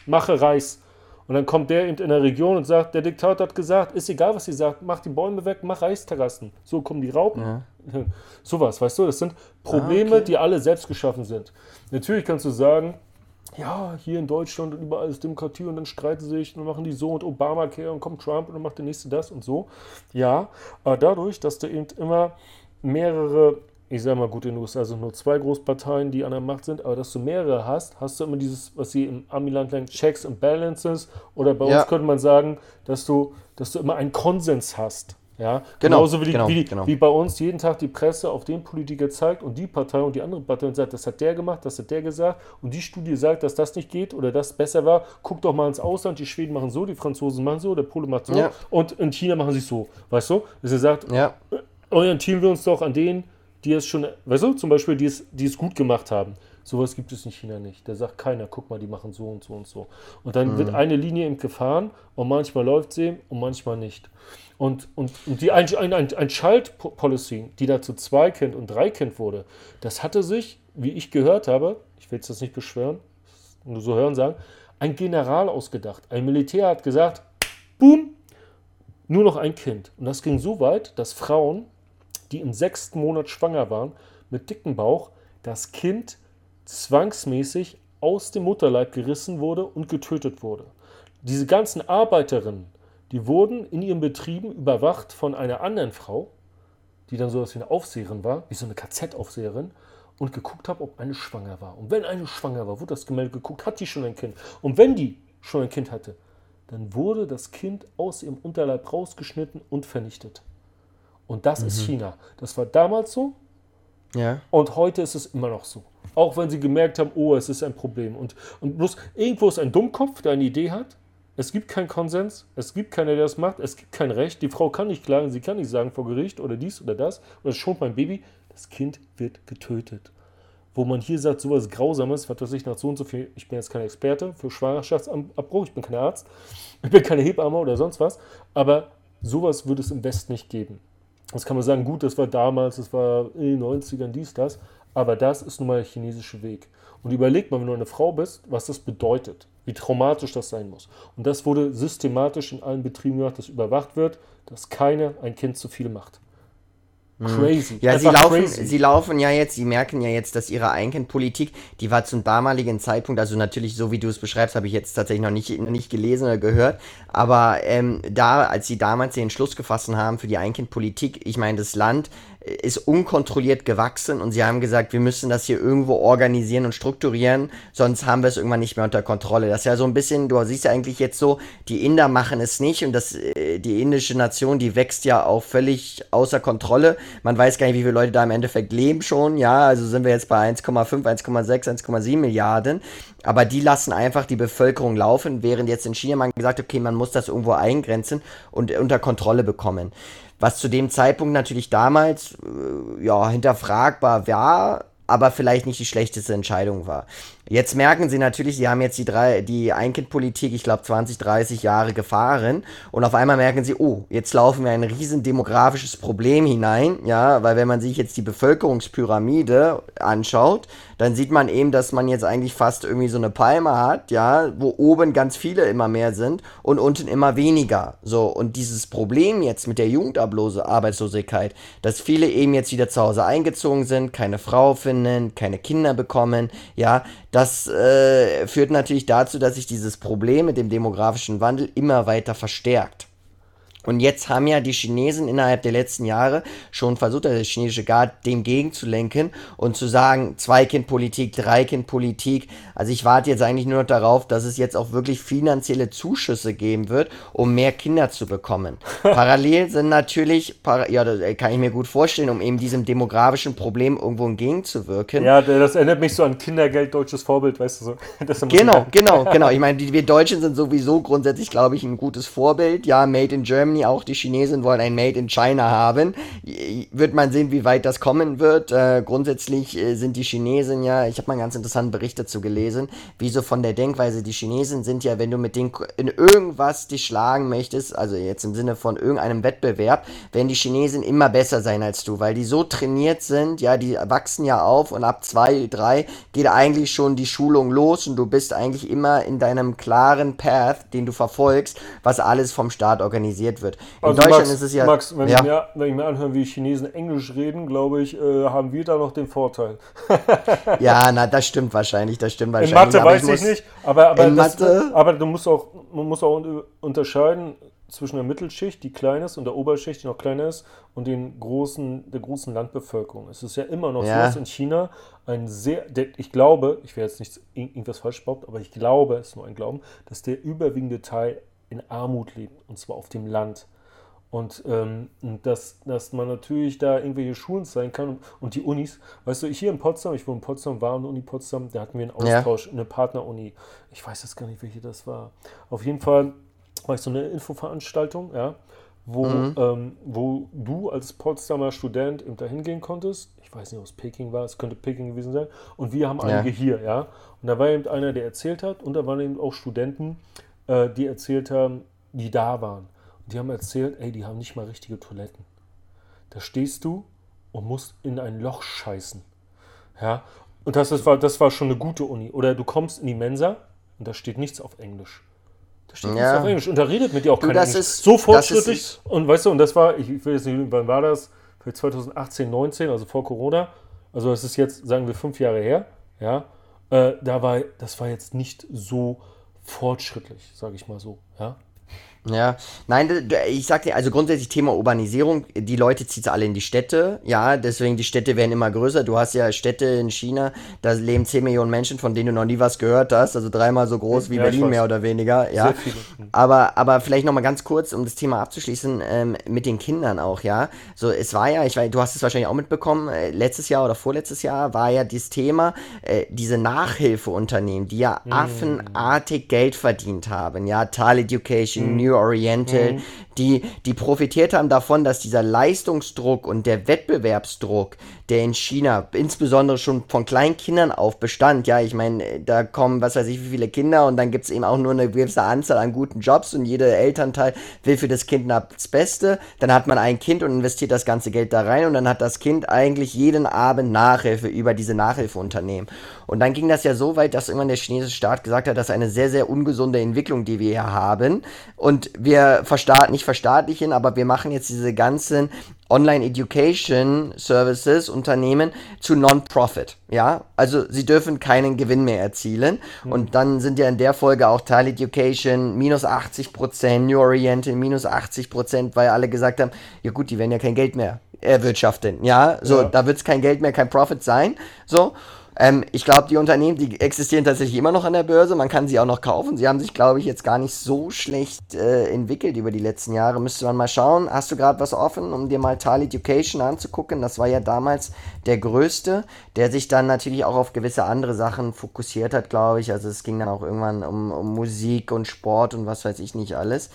mache Reis. Und dann kommt der eben in der Region und sagt, der Diktator hat gesagt, ist egal, was sie sagt, mach die Bäume weg, mach Reisterrassen. So kommen die Raupen. Ja. <laughs> Sowas, weißt du, das sind Probleme, okay. die alle selbst geschaffen sind. Natürlich kannst du sagen, ja, hier in Deutschland und überall ist Demokratie und dann streiten sie sich und machen die so und Obamacare und kommt Trump und dann macht der nächste das und so. Ja, aber dadurch, dass du eben immer mehrere, ich sag mal gut, in den USA sind nur zwei Großparteien, die an der Macht sind, aber dass du mehrere hast, hast du immer dieses, was sie im Amiland nennen, Checks and Balances oder bei Ja. uns könnte man sagen, dass du, dass du immer einen Konsens hast. Ja, Genau, genauso wie, die, genau, wie, die, genau. wie bei uns jeden Tag die Presse auf den Politiker zeigt und die Partei und die andere Partei und sagt, das hat der gemacht, das hat der gesagt und die Studie sagt, dass das nicht geht oder das besser war. Guck doch mal ins Ausland, die Schweden machen so, die Franzosen machen so, der Pole macht so Ja. und in China machen sie es so. Weißt du? Dass er sagt, Ja. orientieren wir uns doch an denen, die es schon, weißt du, zum Beispiel, die es, die es gut gemacht haben. Sowas gibt es in China nicht. Da sagt keiner, guck mal, die machen so und so und so. Und dann wird eine Linie eben gefahren und manchmal läuft sie und manchmal nicht. Und, und, und die ein, ein, ein, ein Schalt-Policy, die da zu zwei Kind und drei Kind wurde, das hatte sich, wie ich gehört habe, ich will jetzt das nicht beschwören, nur so hören sagen, ein General ausgedacht. Ein Militär hat gesagt, boom, nur noch ein Kind. Und das ging so weit, dass Frauen, die im sechsten Monat schwanger waren, mit dicken Bauch, das Kind zwangsmäßig aus dem Mutterleib gerissen wurde und getötet wurde. Diese ganzen Arbeiterinnen, die wurden in ihren Betrieben überwacht von einer anderen Frau, die dann so etwas wie eine Aufseherin war, wie so eine KZ-Aufseherin, und geguckt hat, ob eine schwanger war. Und wenn eine schwanger war, wurde das gemeldet geguckt, hat die schon ein Kind. Und wenn die schon ein Kind hatte, dann wurde das Kind aus ihrem Unterleib rausgeschnitten und vernichtet. Und das ist China. Das war damals so Ja. und heute ist es immer noch so. Auch wenn sie gemerkt haben, oh, es ist ein Problem. Und, und bloß irgendwo ist ein Dummkopf, der eine Idee hat. Es gibt keinen Konsens, es gibt keiner, der das macht, es gibt kein Recht. Die Frau kann nicht klagen, sie kann nicht sagen vor Gericht oder dies oder das oder es schont mein Baby. Das Kind wird getötet. Wo man hier sagt, sowas Grausames, was weiß ich, nach so und so viel, ich bin jetzt kein Experte für Schwangerschaftsabbruch, ich bin kein Arzt, <laughs> ich bin keine Hebamme oder sonst was, aber sowas würde es im Westen nicht geben. Das kann man sagen, gut, das war damals, das war in den 90ern, dies, das, aber das ist nun mal der chinesische Weg. Und überleg mal, wenn du eine Frau bist, was das bedeutet, wie traumatisch das sein muss. Und das wurde systematisch in allen Betrieben gemacht, dass überwacht wird, dass keiner ein Kind zu viel macht. Crazy. Mhm. Ja, sie laufen, crazy. sie laufen ja jetzt, sie merken ja jetzt, dass ihre Einkindpolitik, die war zum damaligen Zeitpunkt, also natürlich so wie du es beschreibst, habe ich jetzt tatsächlich noch nicht, noch nicht gelesen oder gehört, aber ähm, da, als sie damals den Entschluss gefasst haben für die Einkindpolitik, ich meine, das Land ist unkontrolliert gewachsen und sie haben gesagt, wir müssen das hier irgendwo organisieren und strukturieren, sonst haben wir es irgendwann nicht mehr unter Kontrolle. Das ist ja so ein bisschen, du siehst ja eigentlich jetzt so, die Inder machen es nicht und das, äh, die indische Nation, die wächst ja auch völlig außer Kontrolle. Man weiß gar nicht, wie viele Leute da im Endeffekt leben schon, ja, also sind wir jetzt bei 1,5, 1,6, 1,7 Milliarden. Aber die lassen einfach die Bevölkerung laufen, während jetzt in China man gesagt okay, man muss das irgendwo eingrenzen und unter Kontrolle bekommen. Was zu dem Zeitpunkt natürlich damals äh, ja hinterfragbar war, aber vielleicht nicht die schlechteste Entscheidung war. Jetzt merken sie natürlich, sie haben jetzt die drei, die Einkindpolitik, ich glaube 20, 30 Jahre gefahren und auf einmal merken sie, oh, jetzt laufen wir ein riesen demografisches Problem hinein, ja, weil wenn man sich jetzt die Bevölkerungspyramide anschaut, dann sieht man eben, dass man jetzt eigentlich fast irgendwie so eine Palme hat, ja, wo oben ganz viele immer mehr sind und unten immer weniger. So, und dieses Problem jetzt mit der Jugendarbeitslosigkeit, dass viele eben jetzt wieder zu Hause eingezogen sind, keine Frau finden, keine Kinder bekommen, ja, das äh, führt natürlich dazu, dass sich dieses Problem mit dem demografischen Wandel immer weiter verstärkt. Und jetzt haben ja die Chinesen innerhalb der letzten Jahre schon versucht, also der chinesische Guard dem gegenzulenken und zu sagen, Zweikindpolitik, Dreikindpolitik. Also ich warte jetzt eigentlich nur noch darauf, dass es jetzt auch wirklich finanzielle Zuschüsse geben wird, um mehr Kinder zu bekommen. <laughs> Parallel sind natürlich, ja, das kann ich mir gut vorstellen, um eben diesem demografischen Problem irgendwo entgegenzuwirken. Ja, das erinnert mich so an Kindergeld, deutsches Vorbild, weißt du so. <laughs> genau, genau, <laughs> genau. Ich meine, wir Deutschen sind sowieso grundsätzlich, glaube ich, ein gutes Vorbild. Ja, Made in Germany Germany, auch die Chinesen wollen ein Made in China haben. Wird man sehen, wie weit das kommen wird. Äh, grundsätzlich äh, sind die Chinesen ja, ich habe mal einen ganz interessanten Bericht dazu gelesen, wie so von der Denkweise, die Chinesen sind ja, wenn du mit denen in irgendwas dich schlagen möchtest, also jetzt im Sinne von irgendeinem Wettbewerb, werden die Chinesen immer besser sein als du, weil die so trainiert sind, ja, die wachsen ja auf und ab zwei, drei geht eigentlich schon die Schulung los und du bist eigentlich immer in deinem klaren Path, den du verfolgst, was alles vom Staat organisiert wird wird. In also Deutschland Max, ist es ja. Max, wenn, ja. Ich mir, wenn, ich mir, anhöre, wie Chinesen Englisch reden, glaube ich, äh, haben wir da noch den Vorteil. <laughs> ja, na, das stimmt wahrscheinlich, das stimmt wahrscheinlich. In Mathe weiß ich, nicht, aber, aber, das, Mathe, aber du musst auch, man muss auch unterscheiden zwischen der Mittelschicht, die klein ist, und der Oberschicht, die noch kleiner ist, und den großen, der großen Landbevölkerung. Es ist ja immer noch ja. so, dass in China ein sehr, ich glaube, ich werde jetzt nicht irgendwas falsch behaupten, aber ich glaube, es ist nur ein Glauben, dass der überwiegende Teil in Armut leben, und zwar auf dem Land. Und ähm, dass, dass man natürlich da irgendwelche Schulen sein kann und, und, die Unis. Weißt du, hier in Potsdam, ich wohne in Potsdam, war eine Uni Potsdam, da hatten wir einen Austausch, ja. eine Partneruni. Ich weiß jetzt gar nicht, welche das war. Auf jeden Fall war ich so eine Infoveranstaltung, ja, wo, mhm. ähm, wo du als Potsdamer Student eben da hingehen konntest. Ich weiß nicht, ob es Peking war, es könnte Peking gewesen sein. Und wir haben einige ja. hier, ja. Und da war eben einer, der erzählt hat, und da waren eben auch Studenten, äh, die erzählt haben, die da waren. Und die haben erzählt, ey, die haben nicht mal richtige Toiletten. Da stehst du und musst in ein Loch scheißen. Ja, und das, das, war, das war schon eine gute Uni. Oder du kommst in die Mensa und da steht nichts auf Englisch. Da steht ja. nichts auf Englisch. Und da redet mit dir auch keiner Englisch. Ist, so fortschrittlich. Ist, und weißt du, und das war, ich will jetzt nicht, wann war das? Für 2018, 19, also vor Corona. Also das ist jetzt, sagen wir, fünf Jahre her. Ja, äh, da war, das war jetzt nicht so fortschrittlich, sage ich mal so. Ja? Ja, nein, ich sag dir, also grundsätzlich Thema Urbanisierung, die Leute ziehen alle in die Städte, ja, deswegen die Städte werden immer größer. Du hast ja Städte in China, da leben 10 Millionen Menschen, von denen du noch nie was gehört hast, also dreimal so groß wie ja, Berlin mehr oder weniger, ja. Aber, aber vielleicht nochmal ganz kurz, um das Thema abzuschließen, ähm, mit den Kindern auch, ja. So, es war ja, ich weiß, du hast es wahrscheinlich auch mitbekommen, äh, letztes Jahr oder vorletztes Jahr war ja dieses Thema, äh, diese Nachhilfeunternehmen, die ja mhm. affenartig Geld verdient haben, ja, Tal Education, mhm. New Oriental, mhm. die, die profitiert haben davon, dass dieser Leistungsdruck und der Wettbewerbsdruck, der in China insbesondere schon von kleinen Kindern auf bestand, ja, ich meine, da kommen, was weiß ich, wie viele Kinder und dann gibt es eben auch nur eine gewisse Anzahl an guten Jobs und jeder Elternteil will für das Kind das Beste, dann hat man ein Kind und investiert das ganze Geld da rein und dann hat das Kind eigentlich jeden Abend Nachhilfe über diese Nachhilfeunternehmen. Und dann ging das ja so weit, dass irgendwann der chinesische Staat gesagt hat, das ist eine sehr, sehr ungesunde Entwicklung, die wir hier haben. Und wir verstaat nicht verstaatlichen, aber wir machen jetzt diese ganzen Online Education Services Unternehmen zu Non-Profit. Ja, also sie dürfen keinen Gewinn mehr erzielen. Mhm. Und dann sind ja in der Folge auch Tile Education minus 80 Prozent, New Oriental minus 80 Prozent, weil alle gesagt haben, ja gut, die werden ja kein Geld mehr erwirtschaften. Ja, so, ja. da wird es kein Geld mehr, kein Profit sein. So. Ähm, ich glaube, die Unternehmen, die existieren tatsächlich immer noch an der Börse. Man kann sie auch noch kaufen. Sie haben sich, glaube ich, jetzt gar nicht so schlecht äh, entwickelt über die letzten Jahre. Müsste man mal schauen. Hast du gerade was offen, um dir mal Tile Education anzugucken? Das war ja damals der größte, der sich dann natürlich auch auf gewisse andere Sachen fokussiert hat, glaube ich. Also es ging dann auch irgendwann um, um Musik und Sport und was weiß ich nicht alles.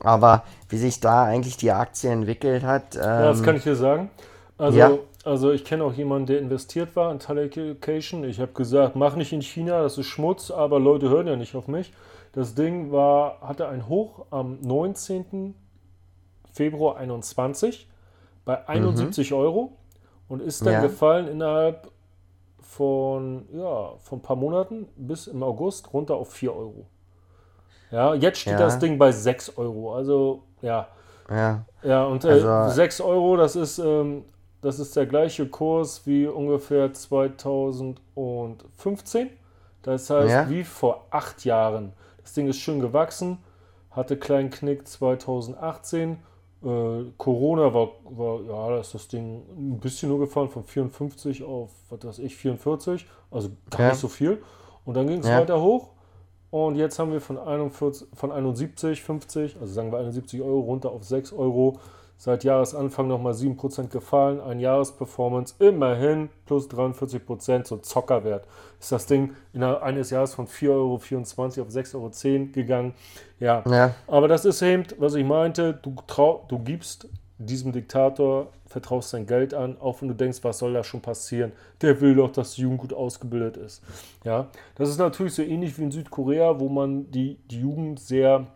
Aber wie sich da eigentlich die Aktie entwickelt hat. Ähm, ja, das kann ich dir sagen. Also, ja. Also ich kenne auch jemanden, der investiert war in Telecommunication. Ich habe gesagt, mach nicht in China, das ist Schmutz, aber Leute hören ja nicht auf mich. Das Ding war, hatte ein Hoch am 19. Februar 21 bei 71 mhm. Euro und ist dann ja. gefallen innerhalb von, ja, von ein paar Monaten bis im August runter auf 4 Euro. Ja, jetzt steht ja. das Ding bei 6 Euro. Also, ja. Ja. Ja, und äh, also, 6 Euro, das ist, ähm, das ist der gleiche Kurs wie ungefähr 2015. Das heißt, ja. wie vor acht Jahren. Das Ding ist schön gewachsen, hatte kleinen Knick 2018. Äh, Corona war, war, ja, da ist das Ding ein bisschen nur gefallen, von 54 auf, was weiß ich, 44. Also gar ja. nicht so viel. Und dann ging es ja. weiter hoch. Und jetzt haben wir von, 41, von 71, 50, also sagen wir 71 Euro runter auf 6 Euro. Seit Jahresanfang nochmal 7% gefallen. Ein Jahresperformance immerhin plus 43%, so Zockerwert. Ist das Ding innerhalb eines Jahres von 4,24 Euro auf 6,10 Euro gegangen. Ja. ja. Aber das ist eben, was ich meinte, du, trau, du gibst diesem Diktator vertraust dein Geld an, auch wenn du denkst, was soll da schon passieren? Der will doch, dass die Jugend gut ausgebildet ist. Ja, das ist natürlich so ähnlich wie in Südkorea, wo man die, die Jugend sehr,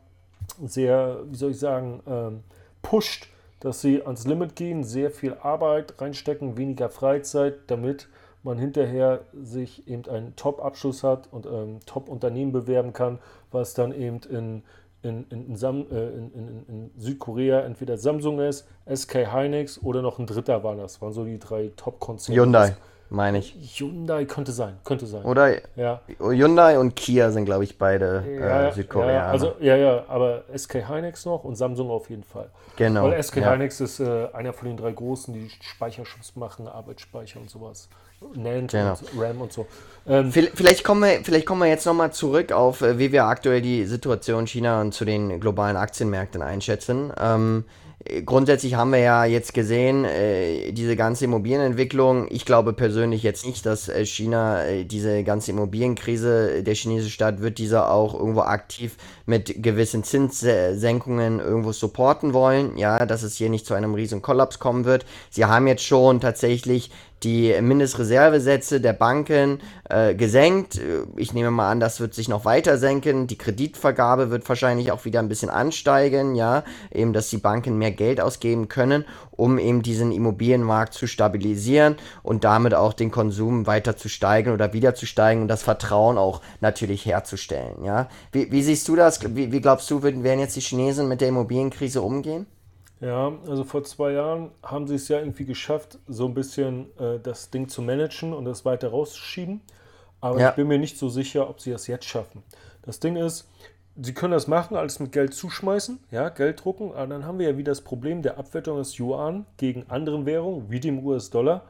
sehr, wie soll ich sagen, ähm, pusht, dass sie ans Limit gehen, sehr viel Arbeit reinstecken, weniger Freizeit, damit man hinterher sich eben einen Top-Abschluss hat und ein ähm, Top-Unternehmen bewerben kann, was dann eben in in, in, äh, in, Südkorea entweder Samsung ist, SK Hynix oder noch ein dritter war das. Waren so die drei Top-Konzerne. Hyundai, meine ich. Hyundai könnte sein, könnte sein. Oder ja. Hyundai und Kia sind, glaube ich, beide ja, äh, Südkoreaner. Ja, also, ja, ja, aber SK Hynix noch und Samsung auf jeden Fall. Genau. Weil SK ja. Hynix ist äh, einer von den drei großen, die Speicherschutz machen, Arbeitsspeicher und sowas. NAND genau. und RAM und so. Ähm, vielleicht, kommen wir, vielleicht kommen wir jetzt nochmal zurück auf, äh, wie wir aktuell die Situation China und zu den globalen Aktienmärkten einschätzen. Ähm, grundsätzlich haben wir ja jetzt gesehen, äh, diese ganze Immobilienentwicklung. Ich glaube persönlich jetzt nicht, dass äh, China äh, diese ganze Immobilienkrise, der chinesische Staat wird diese auch irgendwo aktiv mit gewissen Zinssenkungen irgendwo supporten wollen. Ja, dass es hier nicht zu einem riesen Kollaps kommen wird. Sie haben jetzt schon tatsächlich die Mindestreservesätze der Banken äh, gesenkt. Ich nehme mal an, das wird sich noch weiter senken. Die Kreditvergabe wird wahrscheinlich auch wieder ein bisschen ansteigen, ja, eben, dass die Banken mehr Geld ausgeben können, um eben diesen Immobilienmarkt zu stabilisieren und damit auch den Konsum weiter zu steigen oder wieder zu steigen und das Vertrauen auch natürlich herzustellen, ja. Wie, wie siehst du das? Wie, wie glaubst du, werden jetzt die Chinesen mit der Immobilienkrise umgehen? Ja, also vor zwei Jahren haben sie es ja irgendwie geschafft, so ein bisschen äh, das Ding zu managen und das weiter rauszuschieben. Aber ja. ich bin mir nicht so sicher, ob sie das jetzt schaffen. Das Ding ist, sie können das machen, alles mit Geld zuschmeißen, ja, Geld drucken, aber dann haben wir ja wieder das Problem der Abwertung des Yuan gegen andere Währungen, wie dem US-Dollar.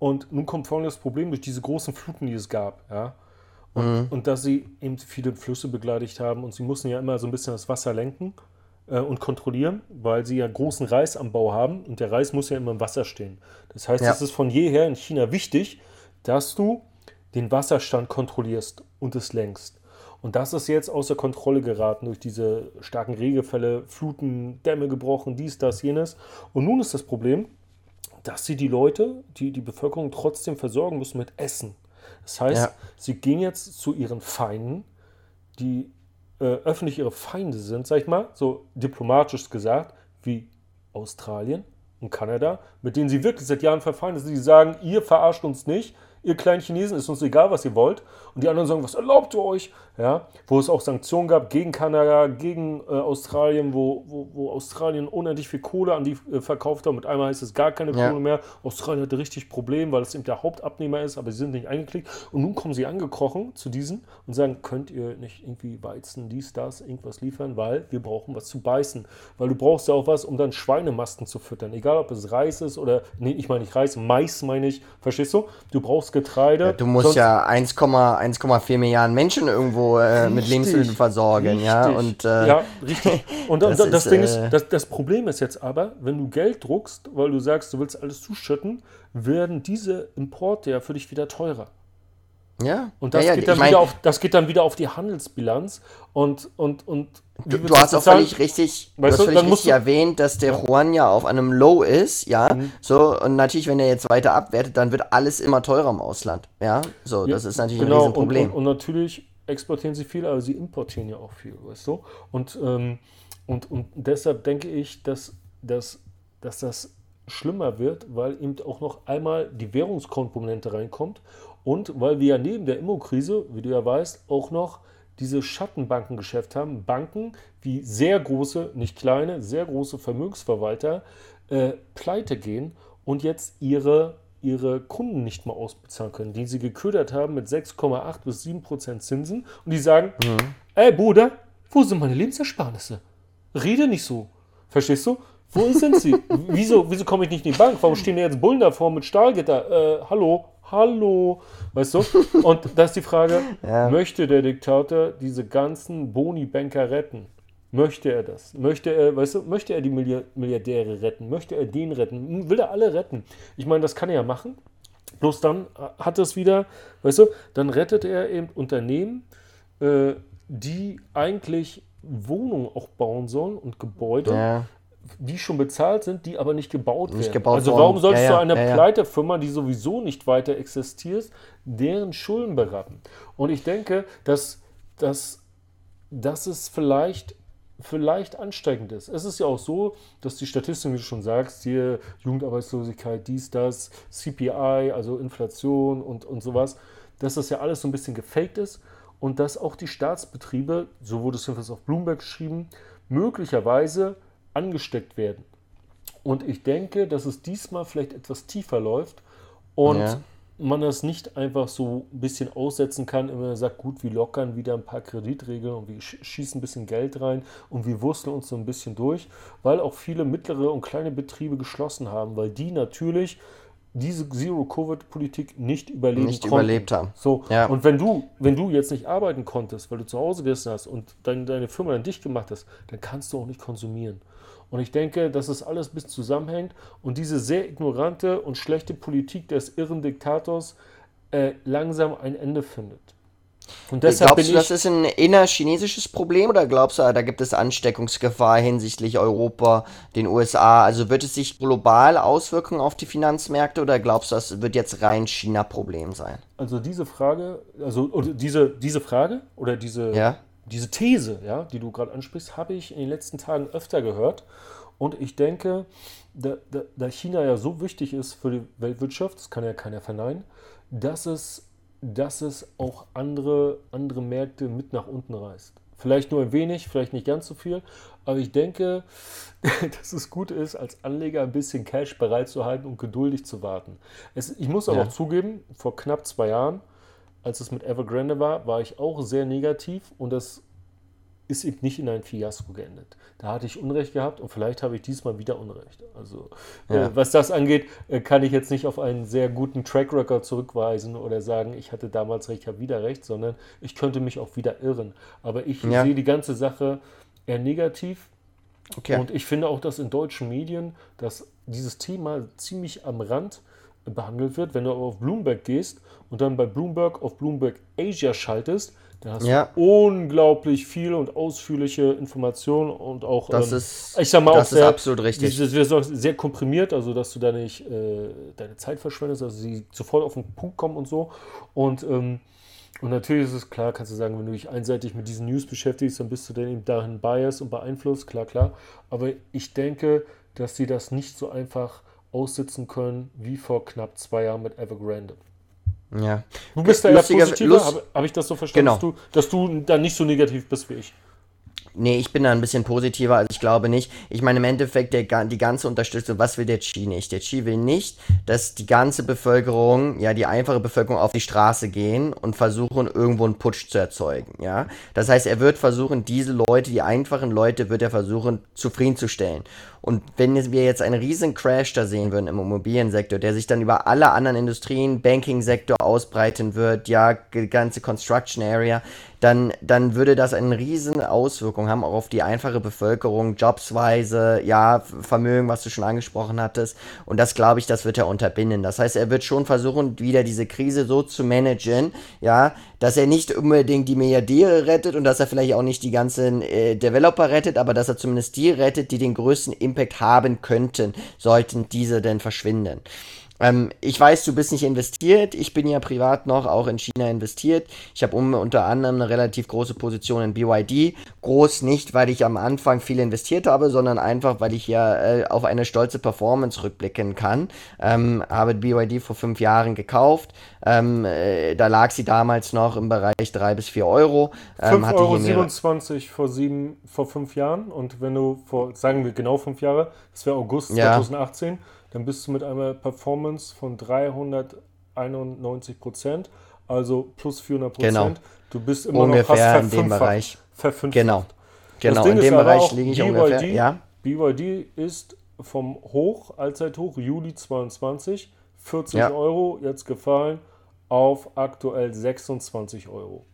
Und nun kommt folgendes Problem durch diese großen Fluten, die es gab, ja. Und, mhm. und dass sie eben viele Flüsse begleitet haben und sie mussten ja immer so ein bisschen das Wasser lenken äh, und kontrollieren, weil sie ja großen Reisanbau haben und der Reis muss ja immer im Wasser stehen. Das heißt, ja. es ist von jeher in China wichtig, dass du den Wasserstand kontrollierst und es lenkst. Und das ist jetzt außer Kontrolle geraten durch diese starken Regenfälle, Fluten, Dämme gebrochen, dies, das, jenes. Und nun ist das Problem, dass sie die Leute, die, die Bevölkerung trotzdem versorgen müssen mit Essen. Das heißt, ja. sie gehen jetzt zu ihren Feinden, die äh, öffentlich ihre Feinde sind, sag ich mal, so diplomatisch gesagt, wie Australien und Kanada, mit denen sie wirklich seit Jahren verfeindet sind. Sie sagen, ihr verarscht uns nicht, ihr kleinen Chinesen, ist uns egal, was ihr wollt. Und die anderen sagen, was erlaubt ihr euch? Ja, wo es auch Sanktionen gab gegen Kanada, gegen äh, Australien, wo, wo, wo, Australien unendlich viel Kohle an die äh, verkauft hat. Mit einmal heißt es gar keine ja. Kohle mehr. Australien hatte richtig Probleme, weil es eben der Hauptabnehmer ist, aber sie sind nicht eingeklickt. Und nun kommen sie angekrochen zu diesen und sagen, könnt ihr nicht irgendwie Weizen, dies, das, irgendwas liefern, weil wir brauchen was zu beißen. Weil du brauchst ja auch was, um dann Schweinemasken zu füttern. Egal, ob es Reis ist oder, nee, ich meine nicht Reis, Mais meine ich. Verstehst du? Du brauchst Getreide. Ja, du musst ja 1,4 Milliarden Menschen irgendwo äh, mit Lebensmitteln versorgen, richtig. ja. Und, äh, ja, richtig. Und, <laughs> das, und das ist, Ding ist, äh, das, das Problem ist jetzt aber, wenn du Geld druckst, weil du sagst, du willst alles zuschütten, werden diese Importe ja für dich wieder teurer. Ja. Und das, ja, ja, geht, dann wieder auf, das geht dann wieder auf die Handelsbilanz und, und, und Du, du hast auch völlig richtig, weißt du, völlig richtig erwähnt, dass der ja. Juan ja auf einem Low ist, ja. Mhm. So, und natürlich, wenn er jetzt weiter abwertet, dann wird alles immer teurer im Ausland. Ja. So, das ist natürlich genau. ein Riesenproblem. Und, und, und natürlich exportieren sie viel, aber sie importieren ja auch viel, weißt du? Und, ähm, und, und deshalb denke ich, dass, dass, dass das schlimmer wird, weil eben auch noch einmal die Währungskomponente reinkommt und weil wir ja neben der Immokrise, wie du ja weißt, auch noch diese Schattenbankengeschäft haben. Banken wie sehr große, nicht kleine, sehr große Vermögensverwalter äh, pleite gehen und jetzt ihre ihre Kunden nicht mehr ausbezahlen können, die sie geködert haben mit 6,8 bis 7 Prozent Zinsen und die sagen, mhm. ey Bruder, wo sind meine Lebensersparnisse? Rede nicht so. Verstehst du? Wo sind sie? <laughs> wieso wieso komme ich nicht in die Bank? Warum stehen da jetzt Bullen davor mit Stahlgitter? Äh, hallo, hallo. Weißt du? Und da ist die Frage, <laughs> ja. möchte der Diktator diese ganzen Boni-Banker retten? Möchte er das? Möchte er, weißt du, möchte er die Milliardäre retten? Möchte er den retten? Will er alle retten? Ich meine, das kann er ja machen. Bloß dann hat es wieder, weißt du, dann rettet er eben Unternehmen, äh, die eigentlich Wohnungen auch bauen sollen und Gebäude, ja. Die schon bezahlt sind, die aber nicht gebaut nicht werden. Gebaut also warum sollst ja, du eine ja, Pleitefirma, die sowieso nicht weiter existiert, deren Schulden berappen? Und ich denke, dass, dass, dass es vielleicht vielleicht ansteigend ist. Es ist ja auch so, dass die Statistiken, wie du schon sagst, hier Jugendarbeitslosigkeit, dies, das, CPI, also Inflation und, und sowas, dass das ja alles so ein bisschen gefaked ist und dass auch die Staatsbetriebe, so wurde es jedenfalls auf Bloomberg geschrieben, möglicherweise angesteckt werden. Und ich denke, dass es diesmal vielleicht etwas tiefer läuft und ja man das nicht einfach so ein bisschen aussetzen kann, wenn man sagt, gut, wir lockern wieder ein paar Kreditregeln und wir schießen ein bisschen Geld rein und wir wursteln uns so ein bisschen durch, weil auch viele mittlere und kleine Betriebe geschlossen haben, weil die natürlich diese Zero-Covid-Politik nicht überleben nicht konnten. überlebt haben. So, ja. und wenn du, wenn du jetzt nicht arbeiten konntest, weil du zu Hause gesessen hast und dein, deine Firma dann dicht gemacht hast, dann kannst du auch nicht konsumieren. Und ich denke, dass es alles bis zusammenhängt und diese sehr ignorante und schlechte Politik des irren Diktators äh, langsam ein Ende findet. Und deshalb glaubst du, das ist ein innerchinesisches Problem oder glaubst du, da gibt es Ansteckungsgefahr hinsichtlich Europa, den USA? Also wird es sich global auswirken auf die Finanzmärkte oder glaubst du, das wird jetzt rein China-Problem sein? Also diese Frage, also diese, diese Frage oder diese, ja? Diese These, ja, die du gerade ansprichst, habe ich in den letzten Tagen öfter gehört. Und ich denke, da, da, da, China ja so wichtig ist für die Weltwirtschaft, das kann ja keiner verneinen, dass es, dass es auch andere, andere Märkte mit nach unten reißt. Vielleicht nur ein wenig, vielleicht nicht ganz so viel, aber ich denke, <laughs> dass es gut ist, als Anleger ein bisschen Cash bereitzuhalten und geduldig zu warten. Es, ich muss aber ja. auch zugeben, vor knapp zwei Jahren als es mit Evergrande war, war ich auch sehr negativ und das ist eben nicht in ein Fiasko geendet. Da hatte ich Unrecht gehabt und vielleicht habe ich diesmal wieder Unrecht. Also äh, ja. äh, was das angeht, äh, kann ich jetzt nicht auf einen sehr guten Track Record zurückweisen oder sagen, ich hatte damals recht, ich habe wieder recht, sondern ich könnte mich auch wieder irren. Aber ich ja. sehe die ganze Sache eher negativ. Okay. Und ich finde auch, dass in deutschen Medien dass dieses Thema ziemlich am Rand behandelt wird. Wenn du auf Bloomberg gehst und dann bei Bloomberg auf Bloomberg Asia schaltest, da hast ja. du unglaublich viel und ausführliche Informationen und auch, das ähm, ist, ich sag mal, das auch sehr, absolut richtig. Das wird sehr komprimiert, also dass du da nicht äh, deine Zeit verschwendest, also sie sofort auf den Punkt kommen und so. Und, ähm, und natürlich ist es klar, kannst du sagen, wenn du dich einseitig mit diesen News beschäftigst, dann bist du dann eben dahin biased und beeinflusst, klar, klar. Aber ich denke, dass sie das nicht so einfach aussitzen können wie vor knapp zwei Jahren mit Evergrande. Ja. Du bist da eher positiver, habe hab ich das so verstanden, Genau. dass, du, dass du da nicht so negativ bist wie ich. Nee, ich bin da ein bisschen positiver, also ich glaube nicht. Ich meine, im Endeffekt, der, die ganze Unterstützung, was will der Chi nicht? Der Chi will nicht, dass die ganze Bevölkerung, ja, die einfache Bevölkerung auf die Straße gehen und versuchen, irgendwo einen Putsch zu erzeugen, ja. Das heißt, er wird versuchen, diese Leute, die einfachen Leute, wird er versuchen, zufriedenzustellen. Und wenn wir jetzt einen riesen Crash da sehen würden im Immobiliensektor, der sich dann über alle anderen Industrien, Banking-Sektor ausbreiten wird, ja, ganze Construction Area, dann, dann würde das eine riesen Auswirkung haben, auch auf die einfache Bevölkerung, jobsweise, ja, Vermögen, was du schon angesprochen hattest. Und das glaube ich, das wird er unterbinden. Das heißt, er wird schon versuchen, wieder diese Krise so zu managen, ja, dass er nicht unbedingt die Milliardäre rettet und dass er vielleicht auch nicht die ganzen äh, Developer rettet, aber dass er zumindest die rettet, die den größten Impact haben könnten, sollten diese denn verschwinden. Ähm, ich weiß, du bist nicht investiert. Ich bin ja privat noch auch in China investiert. Ich habe um, unter anderem eine relativ große Position in BYD. Groß nicht, weil ich am Anfang viel investiert habe, sondern einfach, weil ich ja äh, auf eine stolze Performance rückblicken kann. Ähm, habe BYD vor fünf Jahren gekauft. Ähm, äh, da lag sie damals noch im Bereich drei bis vier Euro. Ähm, 5,27 Euro mehrere- vor, sieben, vor fünf Jahren und wenn du vor, sagen wir genau fünf Jahre, das wäre August Ja. 2018, dann bist du mit einer Performance von 391 Prozent, also plus 400 Prozent. Genau. Du bist immer Ungefähr noch in dem Bereich. verfünffacht. Genau. Genau, in ist dem Bereich liege ich BYD, ungefähr. Ja, BYD ist vom Hoch, Allzeithoch, Juli 22, 40 Ja. Euro, jetzt gefallen auf aktuell 26 Euro.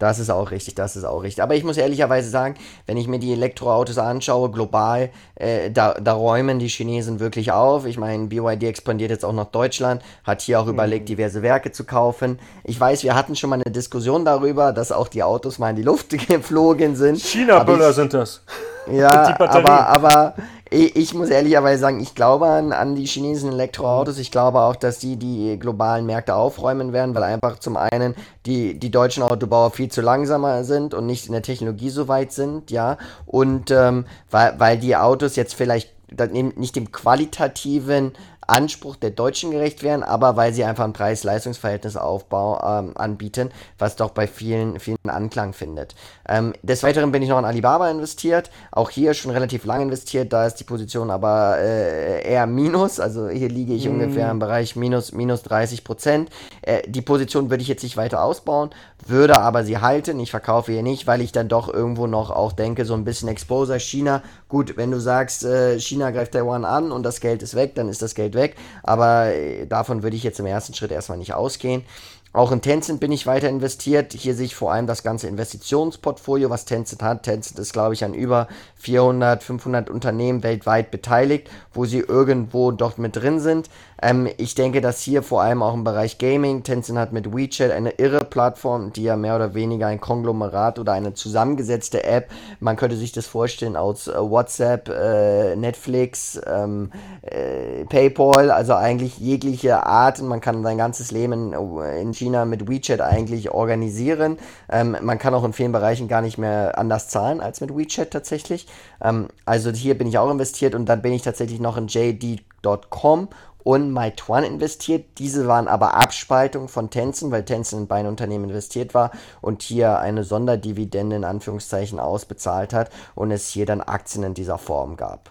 Das ist auch richtig, das ist auch richtig. Aber ich muss ehrlicherweise sagen, wenn ich mir die Elektroautos anschaue, global, äh, da, da räumen die Chinesen wirklich auf. Ich meine, BYD expandiert jetzt auch nach Deutschland, hat hier auch überlegt, diverse Werke zu kaufen. Ich weiß, wir hatten schon mal eine Diskussion darüber, dass auch die Autos mal in die Luft <laughs> geflogen sind. China-Böller sind das. Ja, <laughs> aber, aber ich, ich muss ehrlicherweise sagen, ich glaube an, an die chinesischen Elektroautos. Ich glaube auch, dass die die globalen Märkte aufräumen werden, weil einfach zum einen die, die deutschen Autobauer viel zu langsamer sind und nicht in der Technologie so weit sind, ja. Und ähm, weil, weil die Autos jetzt vielleicht nicht dem qualitativen Anspruch der Deutschen gerecht werden, aber weil sie einfach ein Preis-Leistungs-Verhältnis ähm, anbieten, was doch bei vielen, vielen Anklang findet. Ähm, des Weiteren bin ich noch in Alibaba investiert, auch hier schon relativ lang investiert, da ist die Position aber äh, eher minus, also hier liege ich ungefähr im Bereich minus, minus 30 Prozent. Äh, die Position würde ich jetzt nicht weiter ausbauen, würde aber sie halten, ich verkaufe hier nicht, weil ich dann doch irgendwo noch auch denke, so ein bisschen Exposure China, gut, wenn du sagst, äh, China greift Taiwan an und das Geld ist weg, dann ist das Geld weg, aber äh, davon würde ich jetzt im ersten Schritt erstmal nicht ausgehen. Auch in Tencent bin ich weiter investiert. Hier sehe ich vor allem das ganze Investitionsportfolio, was Tencent hat. Tencent ist, glaube ich, an über 400, 500 Unternehmen weltweit beteiligt, wo sie irgendwo dort mit drin sind. Ähm, ich denke, dass hier vor allem auch im Bereich Gaming, Tencent hat mit WeChat eine irre Plattform, die ja mehr oder weniger ein Konglomerat oder eine zusammengesetzte App, man könnte sich das vorstellen aus äh, WhatsApp, äh, Netflix, ähm, äh, PayPal, also eigentlich jegliche Arten. Man kann sein ganzes Leben in, in China mit WeChat eigentlich organisieren. Ähm, man kann auch in vielen Bereichen gar nicht mehr anders zahlen als mit WeChat tatsächlich. Ähm, also hier bin ich auch investiert und dann bin ich tatsächlich noch in JD.com und Meituan investiert. Diese waren aber Abspaltung von Tencent, weil Tencent in beide Unternehmen investiert war und hier eine Sonderdividende in Anführungszeichen ausbezahlt hat und es hier dann Aktien in dieser Form gab.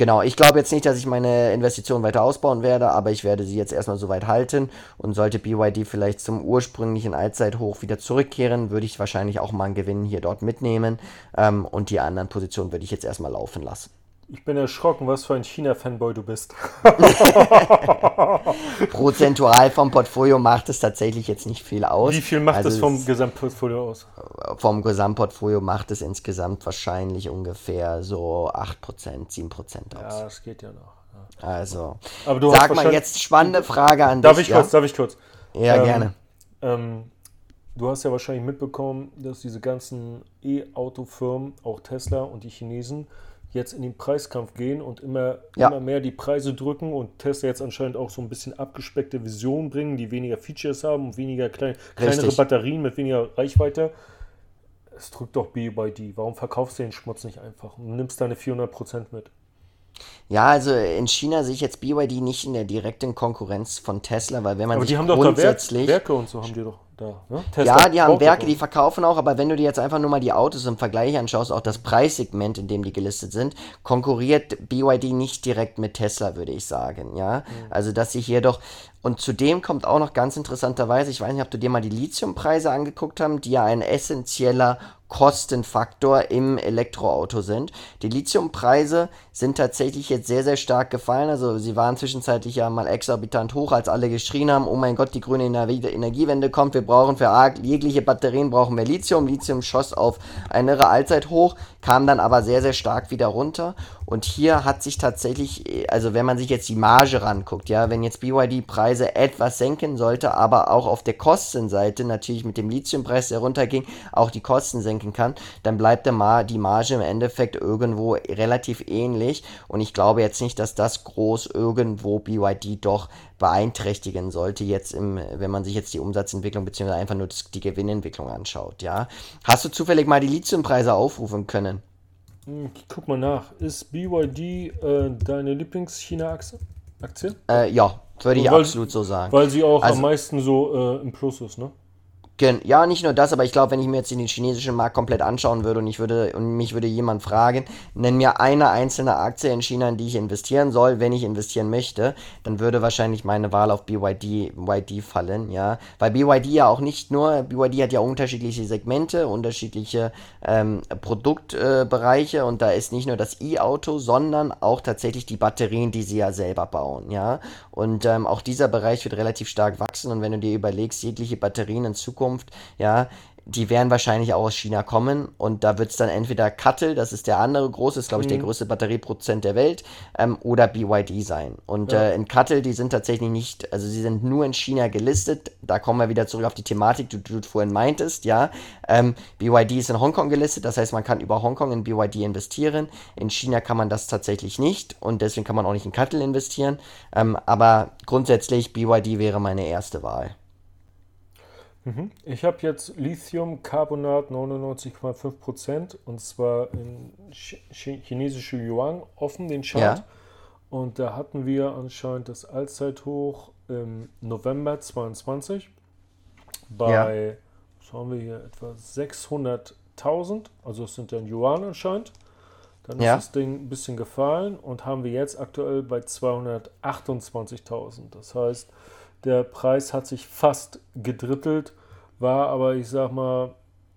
Genau, ich glaube jetzt nicht, dass ich meine Investition weiter ausbauen werde, aber ich werde sie jetzt erstmal so weit halten und sollte BYD vielleicht zum ursprünglichen Allzeithoch wieder zurückkehren, würde ich wahrscheinlich auch mal einen Gewinn hier dort mitnehmen ähm, und die anderen Positionen würde ich jetzt erstmal laufen lassen. Ich bin erschrocken, was für ein China-Fanboy du bist. <laughs> Prozentual vom Portfolio macht es tatsächlich jetzt nicht viel aus. Wie viel macht Also das vom es- Gesamtportfolio aus? vom Gesamtportfolio macht es insgesamt wahrscheinlich ungefähr so 8%, 7% aus. Ja, das geht ja noch. Ja. Also, Aber du hast sag mal jetzt spannende Frage an Darf dich. ich ja? kurz, darf ich kurz? Ja, Ähm, gerne. Ähm, du hast ja wahrscheinlich mitbekommen, dass diese ganzen E-Auto-Firmen, auch Tesla und die Chinesen, jetzt in den Preiskampf gehen und immer, Ja. immer mehr die Preise drücken und Tesla jetzt anscheinend auch so ein bisschen abgespeckte Visionen bringen, die weniger Features haben und weniger klein, kleinere Richtig. Batterien mit weniger Reichweite. Es drückt doch BYD. Warum verkaufst du den Schmutz nicht einfach und nimmst deine 400% mit? Ja, also in China sehe ich jetzt BYD nicht in der direkten Konkurrenz von Tesla, weil wenn man Aber sich die haben doch da Werke und so haben die doch da. Ne? Ja, die haben Werke, die verkaufen auch, aber wenn du dir jetzt einfach nur mal die Autos im Vergleich anschaust, auch das Preissegment, in dem die gelistet sind, konkurriert BYD nicht direkt mit Tesla, würde ich sagen, ja. Also, dass sie hier doch, und zudem kommt auch noch ganz interessanterweise, ich weiß nicht, ob du dir mal die Lithiumpreise angeguckt haben, die ja ein essentieller Kostenfaktor im Elektroauto sind. Die Lithiumpreise sind tatsächlich jetzt sehr, sehr stark gefallen. Also sie waren zwischenzeitlich ja mal exorbitant hoch, als alle geschrien haben, oh mein Gott, die grüne Ener- Energiewende kommt, wir brauchen für jegliche Batterien brauchen wir Lithium. Lithium schoss auf eine Allzeit hoch, kam dann aber sehr, sehr stark wieder runter. Und hier hat sich tatsächlich, äh, also wenn man sich jetzt die Marge ranguckt, ja, wenn jetzt BYD Preise etwas senken sollte, aber auch auf der Kostenseite natürlich mit dem Lithiumpreis, der runterging, auch die Kosten senken kann, dann bleibt der Mar die Marge im Endeffekt irgendwo relativ ähnlich. Und ich glaube jetzt nicht, dass das groß irgendwo BYD doch beeinträchtigen sollte, jetzt im, wenn man sich jetzt die Umsatzentwicklung bzw. einfach nur das, die Gewinnentwicklung anschaut, ja. Hast du zufällig mal die Lithiumpreise aufrufen können? Hm, Ich guck mal nach. Ist BYD äh, deine Lieblings-China-Aktie? Aktie? Äh, ja, würde ich Weil- absolut so sagen. Weil sie auch Also- am meisten so äh, im Plus ist, ne? Ja, nicht nur das, aber ich glaube, wenn ich mir jetzt den chinesischen Markt komplett anschauen würde und ich würde und mich würde jemand fragen, nenn mir eine einzelne Aktie in China, in die ich investieren soll, wenn ich investieren möchte, dann würde wahrscheinlich meine Wahl auf BYD, BYD fallen, ja, weil BYD ja auch nicht nur, BYD hat ja unterschiedliche Segmente, unterschiedliche ähm, Produktbereiche äh, und da ist nicht nur das E-Auto, sondern auch tatsächlich die Batterien, die sie ja selber bauen, ja, und ähm, auch dieser Bereich wird relativ stark wachsen und wenn du dir überlegst, jegliche Batterien in Zukunft, ja, die werden wahrscheinlich auch aus China kommen und da wird es dann entweder Cuttle, das ist der andere große, ist glaube ich der größte Batterieproduzent der Welt, ähm, oder BYD sein. Und Ja. äh, in Cuttle, die sind tatsächlich nicht, also sie sind nur in China gelistet. Da kommen wir wieder zurück auf die Thematik, die du vorhin meintest, ja. Ähm, BYD ist in Hongkong gelistet, das heißt, man kann über Hongkong in BYD investieren. In China kann man das tatsächlich nicht und deswegen kann man auch nicht in Cuttle investieren. Ähm, aber grundsätzlich, BYD wäre meine erste Wahl. Ich habe jetzt Lithiumcarbonat 99,5% und zwar in Ch Ch chinesische Yuan offen, den Chart. Ja. Und da hatten wir anscheinend das Allzeithoch im November 22 bei, was haben wir hier, etwa 600.000, also es sind dann Yuan anscheinend. Dann ist Ja. das Ding ein bisschen gefallen und haben wir jetzt aktuell bei 228.000. Das heißt, der Preis hat sich fast gedrittelt, war aber, ich sag mal,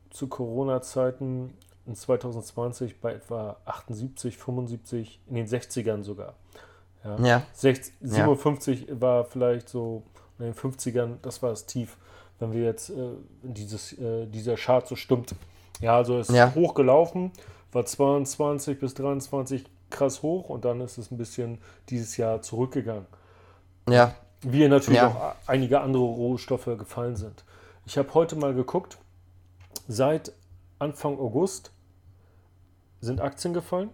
zu Corona-Zeiten in 2020 bei etwa 78, 75, in den 60ern sogar. Ja. Ja. 60, 57 war vielleicht so in den 50ern, das war das Tief, wenn wir jetzt äh, dieses, äh, dieser Chart so stimmt. Ja, also es Ja. ist hochgelaufen, war 22 bis 23 krass hoch und dann ist es ein bisschen dieses Jahr zurückgegangen. Ja. Wie natürlich Ja. auch einige andere Rohstoffe gefallen sind. Ich habe heute mal geguckt, seit Anfang August sind Aktien gefallen,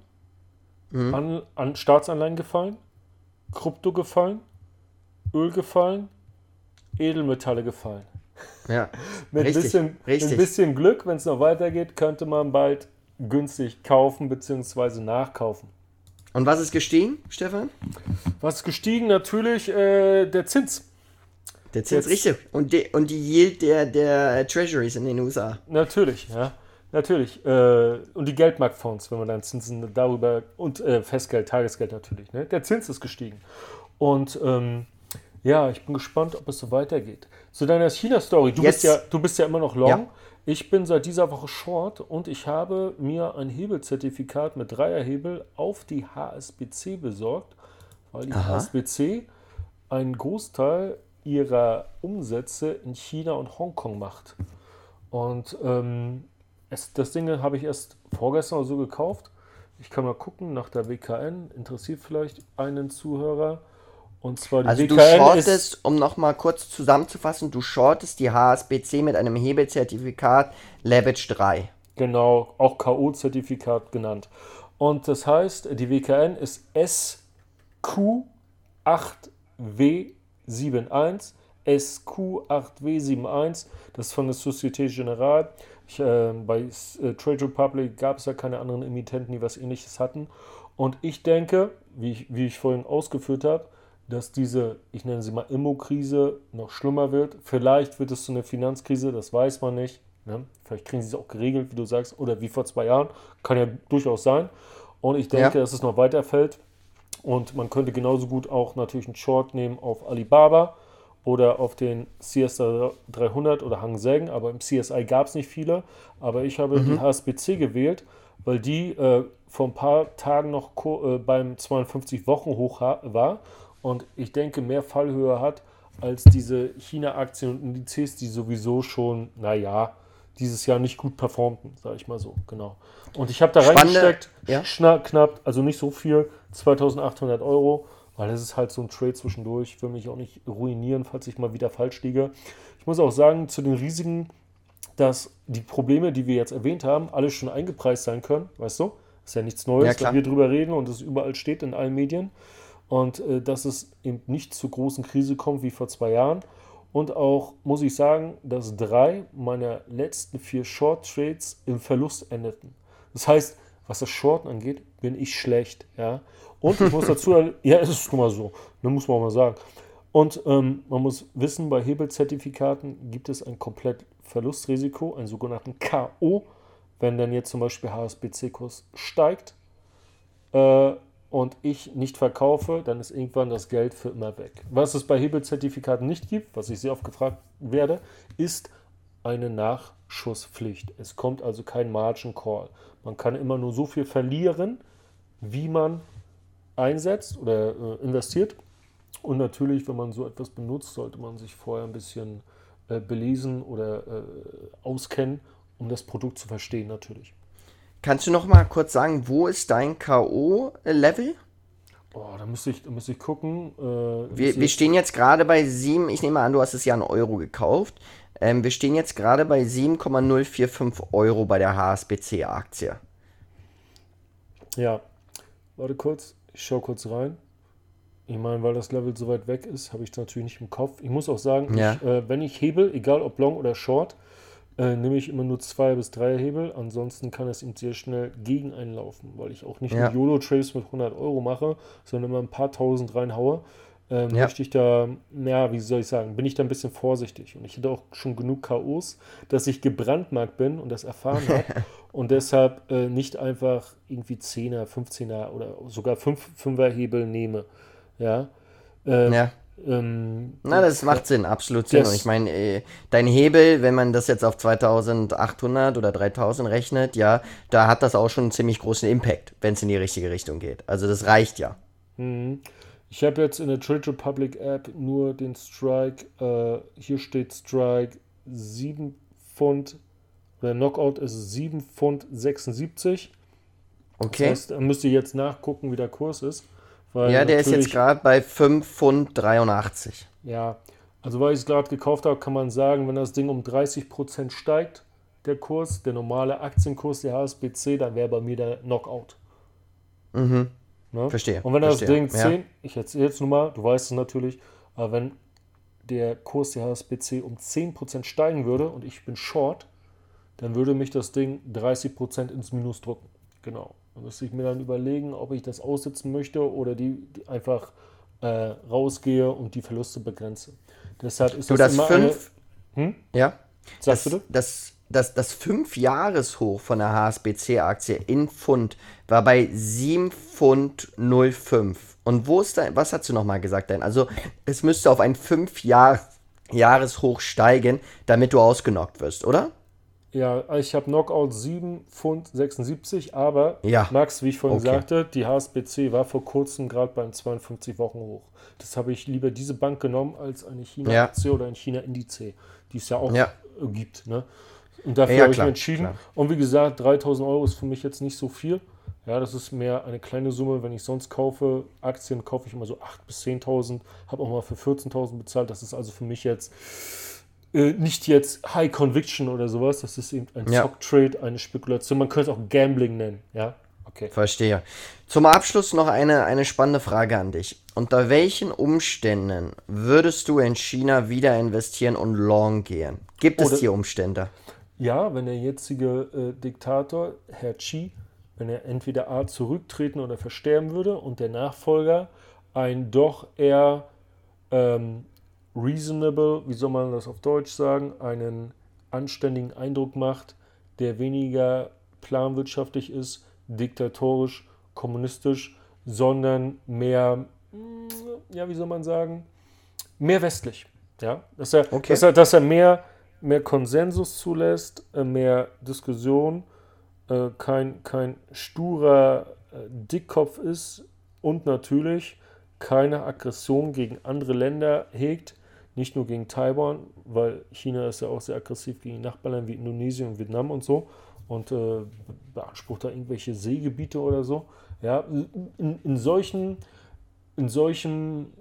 Mhm. an, an Staatsanleihen gefallen, Krypto gefallen, Öl gefallen, Edelmetalle gefallen. Ja. <laughs> Mit Richtig, bisschen, richtig. ein bisschen Glück, wenn es noch weitergeht, könnte man bald günstig kaufen bzw. nachkaufen. Und was ist gestiegen, Stefan? Was ist gestiegen? Natürlich äh, der Zins. Der Zins, Jetzt- richtig. Und die, und die Yield der, der Treasuries in den USA. Natürlich, ja. Natürlich. Äh, und die Geldmarktfonds, wenn man dann Zinsen darüber und äh, Festgeld, Tagesgeld natürlich. Ne? Der Zins ist gestiegen. Und ähm, ja, ich bin gespannt, ob es so weitergeht. Zu deiner China-Story. Du, bist ja, du bist ja immer noch long. Ja. Ich bin seit dieser Woche short und ich habe mir ein Hebelzertifikat mit Dreierhebel auf die HSBC besorgt, weil die Aha. HSBC einen Großteil ihrer Umsätze in China und Hongkong macht. Und ähm, es, das Ding habe ich erst vorgestern oder so gekauft. Ich kann mal gucken nach der WKN. Interessiert vielleicht einen Zuhörer. Und zwar die Also du WKN ist shortest, um nochmal kurz zusammenzufassen, du shortest die HSBC mit einem Hebelzertifikat Leverage 3. genau auch K.O.-Zertifikat genannt. Und das heißt, die WKN ist SQ8W71. SQ8W71, das ist von der Societe Generale. Ich, äh, bei äh, Trade Republic gab es ja keine anderen Emittenten, die was ähnliches hatten. Und ich denke, wie ich, wie ich vorhin ausgeführt habe, dass diese, ich nenne sie mal Immo-Krise, noch schlimmer wird. Vielleicht wird es zu einer Finanzkrise, das weiß man nicht. Ne? Vielleicht kriegen sie es auch geregelt, wie du sagst, oder wie vor zwei Jahren. Kann ja durchaus sein. Und ich denke, ja. dass es noch weiterfällt. Und man könnte genauso gut auch natürlich einen Short nehmen auf Alibaba oder auf den CSI 300 oder Hang Seng, aber im CSI gab es nicht viele. Aber ich habe mhm. die HSBC gewählt, weil die äh, vor ein paar Tagen noch äh, beim 52 Wochen hoch war und ich denke mehr Fallhöhe hat als diese China-Aktien und Indizes, die sowieso schon, naja, dieses Jahr nicht gut performten, sage ich mal so, genau. Und ich habe da reingesteckt, ja? knapp, also nicht so viel, 2800 Euro, weil das ist halt so ein Trade zwischendurch, ich will mich auch nicht ruinieren, falls ich mal wieder falsch liege. Ich muss auch sagen, zu den Risiken, dass die Probleme, die wir jetzt erwähnt haben, alle schon eingepreist sein können, weißt du? Ist ja nichts Neues, ja, wenn wir drüber reden und es überall steht in allen Medien. Und äh, dass es eben nicht zur großen Krise kommt wie vor zwei Jahren. Und auch muss ich sagen, dass drei meiner letzten vier Short Trades im Verlust endeten. Das heißt, was das Shorten angeht, bin ich schlecht. Ja? Und ich muss dazu, <laughs> ja, es ist nun mal so, ne, muss man auch mal sagen. Und ähm, man muss wissen, bei Hebelzertifikaten gibt es ein komplett Verlustrisiko, einen sogenannten K.O., wenn dann jetzt zum Beispiel HSBC-Kurs steigt äh, und ich nicht verkaufe, dann ist irgendwann das Geld für immer weg. Was es bei Hebelzertifikaten nicht gibt, was ich sehr oft gefragt werde, ist eine Nachschusspflicht. Es kommt also kein Margin Call. Man kann immer nur so viel verlieren, wie man einsetzt oder äh, investiert. Und natürlich, wenn man so etwas benutzt, sollte man sich vorher ein bisschen äh, belesen oder äh, auskennen, um das Produkt zu verstehen natürlich. Kannst du noch mal kurz sagen, wo ist dein K.O.-Level? Oh, da müsste ich, da müsste ich gucken. Äh, wir, wir stehen jetzt gerade bei 7, ich nehme an, du hast es ja in Euro gekauft. Ähm, wir stehen jetzt gerade bei 7,045 Euro bei der HSBC-Aktie. Ja, warte kurz, ich schaue kurz rein. Ich meine, weil das Level so weit weg ist, habe ich es natürlich nicht im Kopf. Ich muss auch sagen, ja. ich, äh, wenn ich hebel, egal ob Long oder Short, äh, nehme ich immer nur zwei bis drei Hebel. Ansonsten kann es ihm sehr schnell gegen einlaufen, weil ich auch nicht ja. nur YOLO-Trades mit 100 Euro mache, sondern immer ein paar tausend reinhaue. Ähm, ja. Möchte ich da, ja, wie soll ich sagen, bin ich da ein bisschen vorsichtig. Und ich hätte auch schon genug K.O.s, dass ich gebrandmarkt bin und das erfahren habe <laughs> und deshalb äh, nicht einfach irgendwie 10er, 15er oder sogar 5er Hebel nehme. Ja. Ähm, ja. Ähm, Na, das macht Sinn, absolut Sinn. Und ich meine, äh, dein Hebel, wenn man das jetzt auf 2800 oder 3000 rechnet, ja, da hat das auch schon einen ziemlich großen Impact, wenn es in die richtige Richtung geht. Also das reicht ja. Mhm. Ich habe jetzt in der Trade Republic App nur den Strike, äh, hier steht Strike 7 Pfund, oder Knockout ist 7 Pfund 76. Okay. Das heißt, da müsst ihr jetzt nachgucken, wie der Kurs ist. Ja, der ist jetzt gerade bei 5 Pfund 83. Ja, also weil ich es gerade gekauft habe, kann man sagen, wenn das Ding um 30% steigt, der Kurs, der normale Aktienkurs der HSBC, dann wäre bei mir der Knockout. Mhm. Ne? Verstehe. Und wenn verstehe. das Ding 10, ja. ich erzähle jetzt nur mal, du weißt es natürlich, aber wenn der Kurs der HSBC um 10% steigen würde und ich bin short, dann würde mich das Ding 30% ins Minus drücken. Genau. Da müsste ich mir dann überlegen, ob ich das aussitzen möchte oder die, die einfach äh, rausgehe und die Verluste begrenze. Deshalb ist du, das, das immer fünf, eine, hm? Ja. Sagst das, du das, das, das 5-Jahres-Hoch von der HSBC-Aktie in Pfund war bei 7 Pfund 05. Und wo ist dein, was hast du nochmal gesagt denn? Also es müsste auf ein 5-Jahres-Hoch steigen, damit du ausgenockt wirst, oder? Ja, ich habe Knockout 7 Pfund 76, aber ja. Max, wie ich vorhin okay. sagte, die HSBC war vor kurzem gerade beim 52 Wochen hoch. Das habe ich lieber diese Bank genommen als eine China-Aktie ja. oder ein China-Indice, die es ja auch ja. gibt. Ne? Und dafür ja, habe ich mich entschieden. Klar. Und wie gesagt, 3000 Euro ist für mich jetzt nicht so viel. Ja, das ist mehr eine kleine Summe. Wenn ich sonst kaufe, Aktien kaufe ich immer so 8.000 bis 10.000, habe auch mal für 14.000 bezahlt. Das ist also für mich jetzt äh, nicht jetzt High Conviction oder sowas. Das ist eben ein ja. Stock-Trade, eine Spekulation. Man könnte es auch Gambling nennen. Ja, okay. Verstehe. Zum Abschluss noch eine, eine spannende Frage an dich. Unter welchen Umständen würdest du in China wieder investieren und long gehen? Gibt es oder, die Umstände? Ja, wenn der jetzige äh, Diktator, Herr Xi, wenn er entweder A zurücktreten oder versterben würde und der Nachfolger ein doch eher ähm, reasonable, wie soll man das auf Deutsch sagen, einen anständigen Eindruck macht, der weniger planwirtschaftlich ist, diktatorisch, kommunistisch, sondern mehr, mm, ja, wie soll man sagen, mehr westlich. Ja, dass er, okay. dass er, dass er mehr, mehr Konsensus zulässt, äh, mehr Diskussion, äh, kein, kein sturer äh, Dickkopf ist und natürlich keine Aggression gegen andere Länder hegt, nicht nur gegen Taiwan, weil China ist ja auch sehr aggressiv gegen Nachbarländer wie Indonesien und Vietnam und so und äh, beansprucht da irgendwelche Seegebiete oder so. Ja, in, in, solchen, in solchen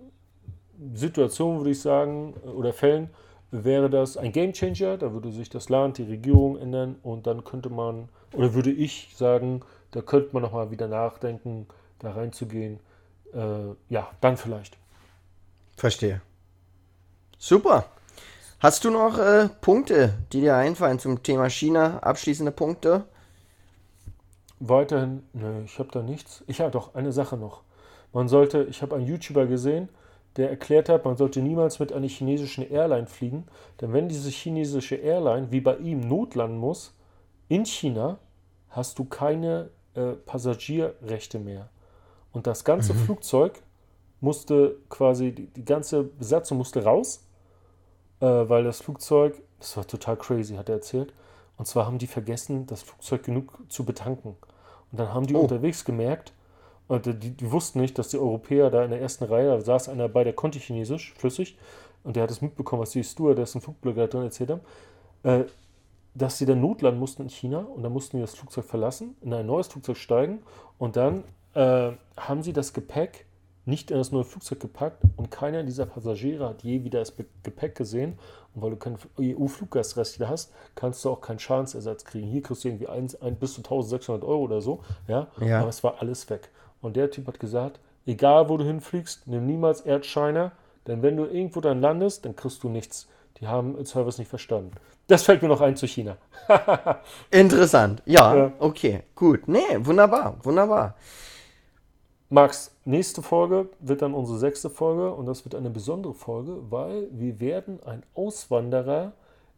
Situationen würde ich sagen, oder Fällen, wäre das ein Game Changer. Da würde sich das Land, die Regierung ändern und dann könnte man, oder würde ich sagen, da könnte man nochmal wieder nachdenken, da reinzugehen. Äh, ja, dann vielleicht. Verstehe. Super. Hast du noch äh, Punkte, die dir einfallen zum Thema China? Abschließende Punkte? Weiterhin, ne, ich habe da nichts. Ich habe doch eine Sache noch. Man sollte, ich habe einen YouTuber gesehen, der erklärt hat, man sollte niemals mit einer chinesischen Airline fliegen, denn wenn diese chinesische Airline wie bei ihm notlanden muss, in China, hast du keine äh, Passagierrechte mehr. Und das ganze mhm. Flugzeug musste quasi, die, die ganze Besatzung musste raus äh, weil das Flugzeug, das war total crazy, hat er erzählt, und zwar haben die vergessen, das Flugzeug genug zu betanken. Und dann haben die oh. unterwegs gemerkt, und die, die, wussten nicht, dass die Europäer da in der ersten Reihe, da saß einer bei, der konnte Chinesisch, flüssig, und der hat es mitbekommen, was die Stewardessen Flugbegleiterin erzählt haben, äh, dass sie dann notlanden mussten in China und dann mussten die das Flugzeug verlassen, in ein neues Flugzeug steigen und dann äh, haben sie das Gepäck nicht in das neue Flugzeug gepackt und keiner dieser Passagiere hat je wieder das Gepäck gesehen. Und weil du keinen EU-Fluggastrecht hast, kannst du auch keinen Schadensersatz kriegen. Hier kriegst du irgendwie ein, ein, bis zu 1600 Euro oder so. Ja? ja? Aber es war alles weg. Und der Typ hat gesagt, egal wo du hinfliegst, nimm niemals Erdscheiner, denn wenn du irgendwo dann landest, dann kriegst du nichts. Die haben Service nicht verstanden. Das fällt mir noch ein zu China. <laughs> Interessant. Ja, ja, okay, gut. Nee, wunderbar, wunderbar. Max, nächste Folge wird dann unsere sechste Folge und das wird eine besondere Folge, weil wir werden einen Auswanderer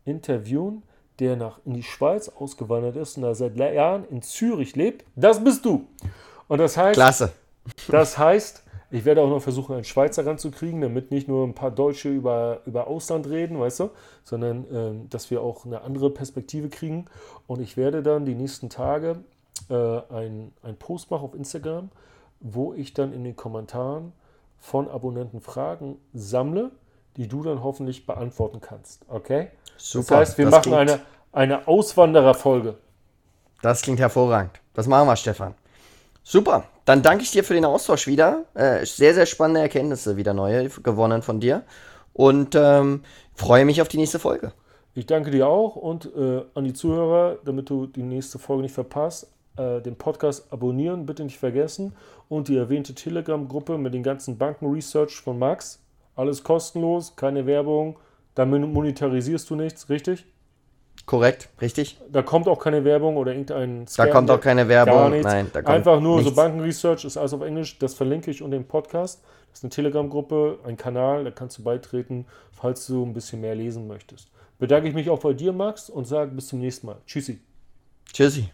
interviewen, der nach in die Schweiz ausgewandert ist und da seit Jahren in Zürich lebt. Das bist du. Und das heißt, Klasse. Das heißt, ich werde auch noch versuchen, einen Schweizer ranzukriegen, damit nicht nur ein paar Deutsche über, über Ausland reden, weißt du, sondern ähm, dass wir auch eine andere Perspektive kriegen. Und ich werde dann die nächsten Tage äh, einen Post machen auf Instagram wo ich dann in den Kommentaren von Abonnenten Fragen sammle, die du dann hoffentlich beantworten kannst. Okay? Super. Das heißt, wir das machen eine, eine Auswandererfolge. Das klingt hervorragend. Das machen wir, Stefan. Super. Dann danke ich dir für den Austausch wieder. Äh, sehr, sehr spannende Erkenntnisse wieder neue gewonnen von dir. Und ähm, freue mich auf die nächste Folge. Ich danke dir auch und äh, an die Zuhörer, damit du die nächste Folge nicht verpasst äh, den Podcast abonnieren, bitte nicht vergessen. Und die erwähnte Telegram-Gruppe mit den ganzen Banken-Research von Max. Alles kostenlos, keine Werbung. Da monetarisierst du nichts, richtig? Korrekt, richtig. Da kommt auch keine Werbung oder irgendein Scam, Da kommt auch keine Werbung, nein. Einfach nur nichts. so Bankenresearch ist alles auf Englisch. Das verlinke ich unter dem Podcast. Das ist eine Telegram-Gruppe, ein Kanal, da kannst du beitreten, falls du ein bisschen mehr lesen möchtest. Bedanke ich mich auch bei dir, Max, und sage bis zum nächsten Mal. Tschüssi. Tschüssi.